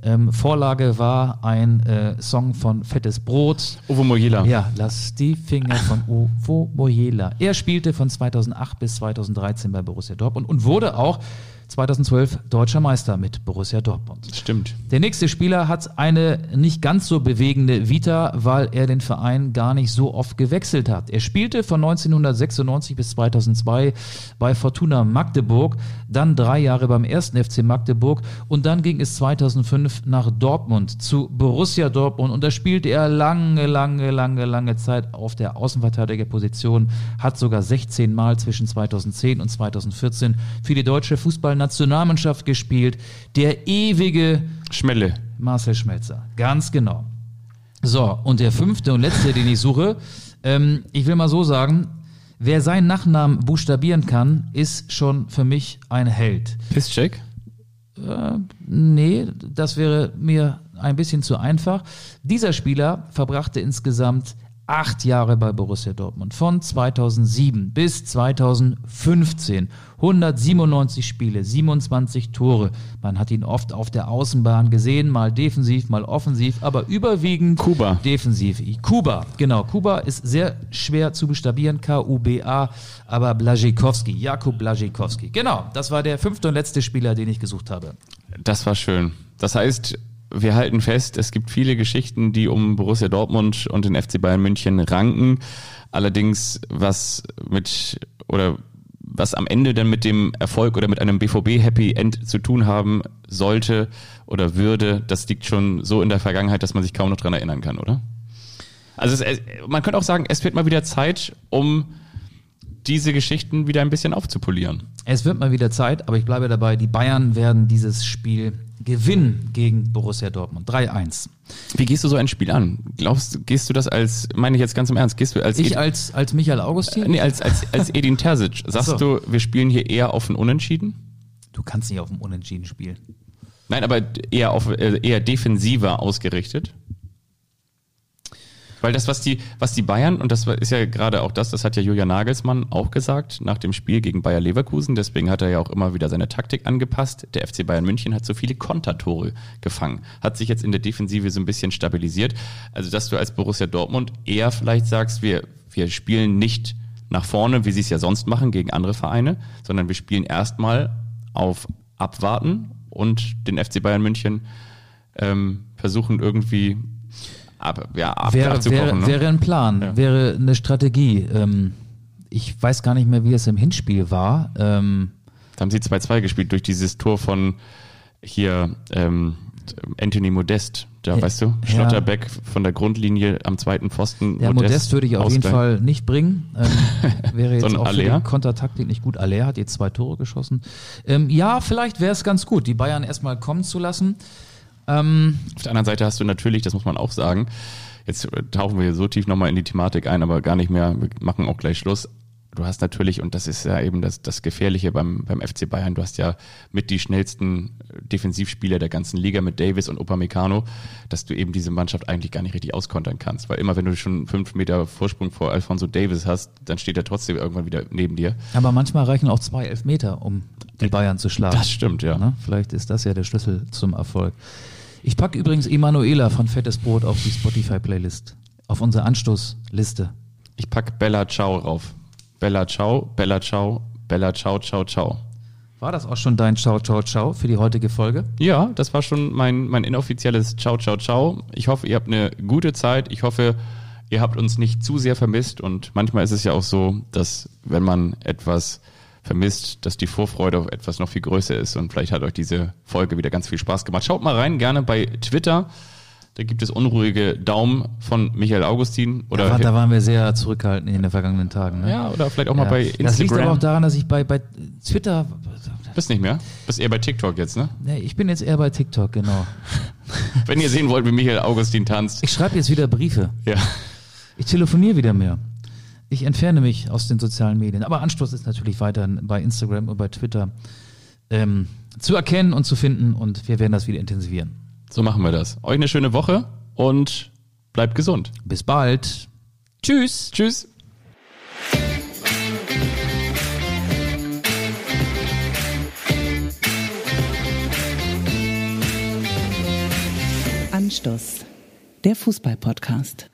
Ähm, Vorlage war ein äh, Song von Fettes Brot. Uwe Mojela. Ja, lass die Finger von Uwe Mojela. Er spielte von 2008 bis 2013 bei Borussia Dortmund und wurde auch 2012 deutscher Meister mit Borussia Dortmund. Stimmt. Der nächste Spieler hat eine nicht ganz so bewegende Vita, weil er den Verein gar nicht so oft gewechselt hat. Er spielte von 1996 bis 2002 bei Fortuna Magdeburg, dann drei Jahre beim ersten FC Magdeburg und dann ging es 2005 nach Dortmund zu Borussia Dortmund und da spielte er lange, lange, lange, lange Zeit auf der Außenverteidigerposition, hat sogar 16 Mal zwischen 2010 und 2014 für die deutsche Fußball Nationalmannschaft gespielt. Der ewige Schmelle. Marcel Schmelzer. Ganz genau. So, und der fünfte und letzte, den ich suche, ähm, ich will mal so sagen, wer seinen Nachnamen buchstabieren kann, ist schon für mich ein Held. Pisscheck? Äh, nee, das wäre mir ein bisschen zu einfach. Dieser Spieler verbrachte insgesamt acht Jahre bei Borussia Dortmund. Von 2007 bis 2015. 197 Spiele, 27 Tore. Man hat ihn oft auf der Außenbahn gesehen, mal defensiv, mal offensiv, aber überwiegend Kuba. defensiv. Kuba, genau. Kuba ist sehr schwer zu buchstabieren, K-U-B-A, aber Blazikowski, Jakub Blazikowski. Genau, das war der fünfte und letzte Spieler, den ich gesucht habe. Das war schön. Das heißt, wir halten fest, es gibt viele Geschichten, die um Borussia Dortmund und den FC Bayern München ranken. Allerdings, was mit oder was am Ende dann mit dem Erfolg oder mit einem BVB Happy End zu tun haben sollte oder würde, das liegt schon so in der Vergangenheit, dass man sich kaum noch dran erinnern kann, oder? Also es, man könnte auch sagen, es wird mal wieder Zeit, um diese Geschichten wieder ein bisschen aufzupolieren. Es wird mal wieder Zeit, aber ich bleibe dabei, die Bayern werden dieses Spiel gewinnen gegen Borussia Dortmund. 3-1. Wie gehst du so ein Spiel an? Glaubst gehst du das als, meine ich jetzt ganz im Ernst, gehst du als Ich Ed als, als Michael Augustin? Äh, nee, als, als, als Edin Terzic. Sagst so. du, wir spielen hier eher auf ein Unentschieden? Du kannst nicht auf ein Unentschieden spielen. Nein, aber eher auf äh, eher defensiver ausgerichtet. Weil das, was die, was die Bayern, und das ist ja gerade auch das, das hat ja Julian Nagelsmann auch gesagt nach dem Spiel gegen Bayer Leverkusen, deswegen hat er ja auch immer wieder seine Taktik angepasst. Der FC Bayern München hat so viele Kontertore gefangen, hat sich jetzt in der Defensive so ein bisschen stabilisiert. Also, dass du als Borussia Dortmund eher vielleicht sagst, wir, wir spielen nicht nach vorne, wie sie es ja sonst machen gegen andere Vereine, sondern wir spielen erstmal auf Abwarten und den FC Bayern München ähm, versuchen irgendwie ab, ja, ab, wäre, wäre, ne? wäre ein Plan, wäre eine Strategie. Ähm, ich weiß gar nicht mehr, wie es im Hinspiel war. Ähm, Da haben sie 2-2 gespielt durch dieses Tor von hier ähm, Anthony Modest. Da Ja, weißt du, ja. Schlotterbeck von der Grundlinie am zweiten Pfosten. ja, Modest, würde ich auf jeden. Fall nicht bringen. Ähm, [LAUGHS] wäre jetzt auch für Aller? die Kontertaktik nicht gut. Aller hat jetzt zwei Tore geschossen. Ähm, ja, vielleicht wäre es ganz gut, die Bayern erstmal kommen zu lassen. Ähm, Auf der anderen Seite hast du natürlich, das muss man auch sagen, jetzt tauchen wir so tief nochmal in die Thematik ein, aber gar nicht mehr, wir machen auch gleich Schluss. Du hast natürlich, und das ist ja eben das, das Gefährliche beim, beim FC Bayern, du hast ja mit die schnellsten äh, Defensivspieler der ganzen Liga mit Davis und Upamecano, dass du eben diese Mannschaft eigentlich gar nicht richtig auskontern kannst. Weil immer wenn du schon fünf Meter Vorsprung vor Alfonso Davis hast, dann steht er trotzdem irgendwann wieder neben dir. aber manchmal reichen auch zwei Elfmeter, um die Bayern zu schlagen. Das stimmt, ja. Ne? Vielleicht ist das ja der Schlüssel zum Erfolg. Ich packe übrigens Emanuela von Fettes Brot auf die Spotify-Playlist. Auf unsere Anstoßliste. Ich pack Bella Ciao rauf. Bella Ciao, Bella Ciao, Bella Ciao, Ciao, Ciao. War das auch schon dein Ciao, Ciao, Ciao für die heutige Folge? Ja, das war schon mein, mein inoffizielles Ciao, Ciao, Ciao. Ich hoffe, ihr habt eine gute Zeit. Ich hoffe, ihr habt uns nicht zu sehr vermisst. Und manchmal ist es ja auch so, dass wenn man etwas vermisst, dass die Vorfreude auf etwas noch viel größer ist. Und vielleicht hat euch diese Folge wieder ganz viel Spaß gemacht. Schaut mal rein, gerne bei Twitter. Da gibt es unruhige Daumen von Michael Augustin. Da, Oder, war, da waren wir sehr zurückhaltend in den vergangenen Tagen. Ne? ja, oder vielleicht auch mal bei Instagram. Das liegt aber auch daran, dass ich bei, bei Twitter. Bist nicht mehr? Bist eher bei TikTok jetzt, ne? Nee, ich bin jetzt eher bei TikTok, genau. [LAUGHS] Wenn ihr sehen wollt, wie Michael Augustin tanzt. Ich schreibe jetzt wieder Briefe. Ja. Ich telefoniere wieder mehr. Ich entferne mich aus den sozialen Medien. Aber Anstoß ist natürlich weiterhin bei Instagram und bei Twitter ähm, zu erkennen und zu finden. Und wir werden das wieder intensivieren. So machen wir das. Euch eine schöne Woche und bleibt gesund. Bis bald. Tschüss. Tschüss. Anstoß, der Fußball-Podcast.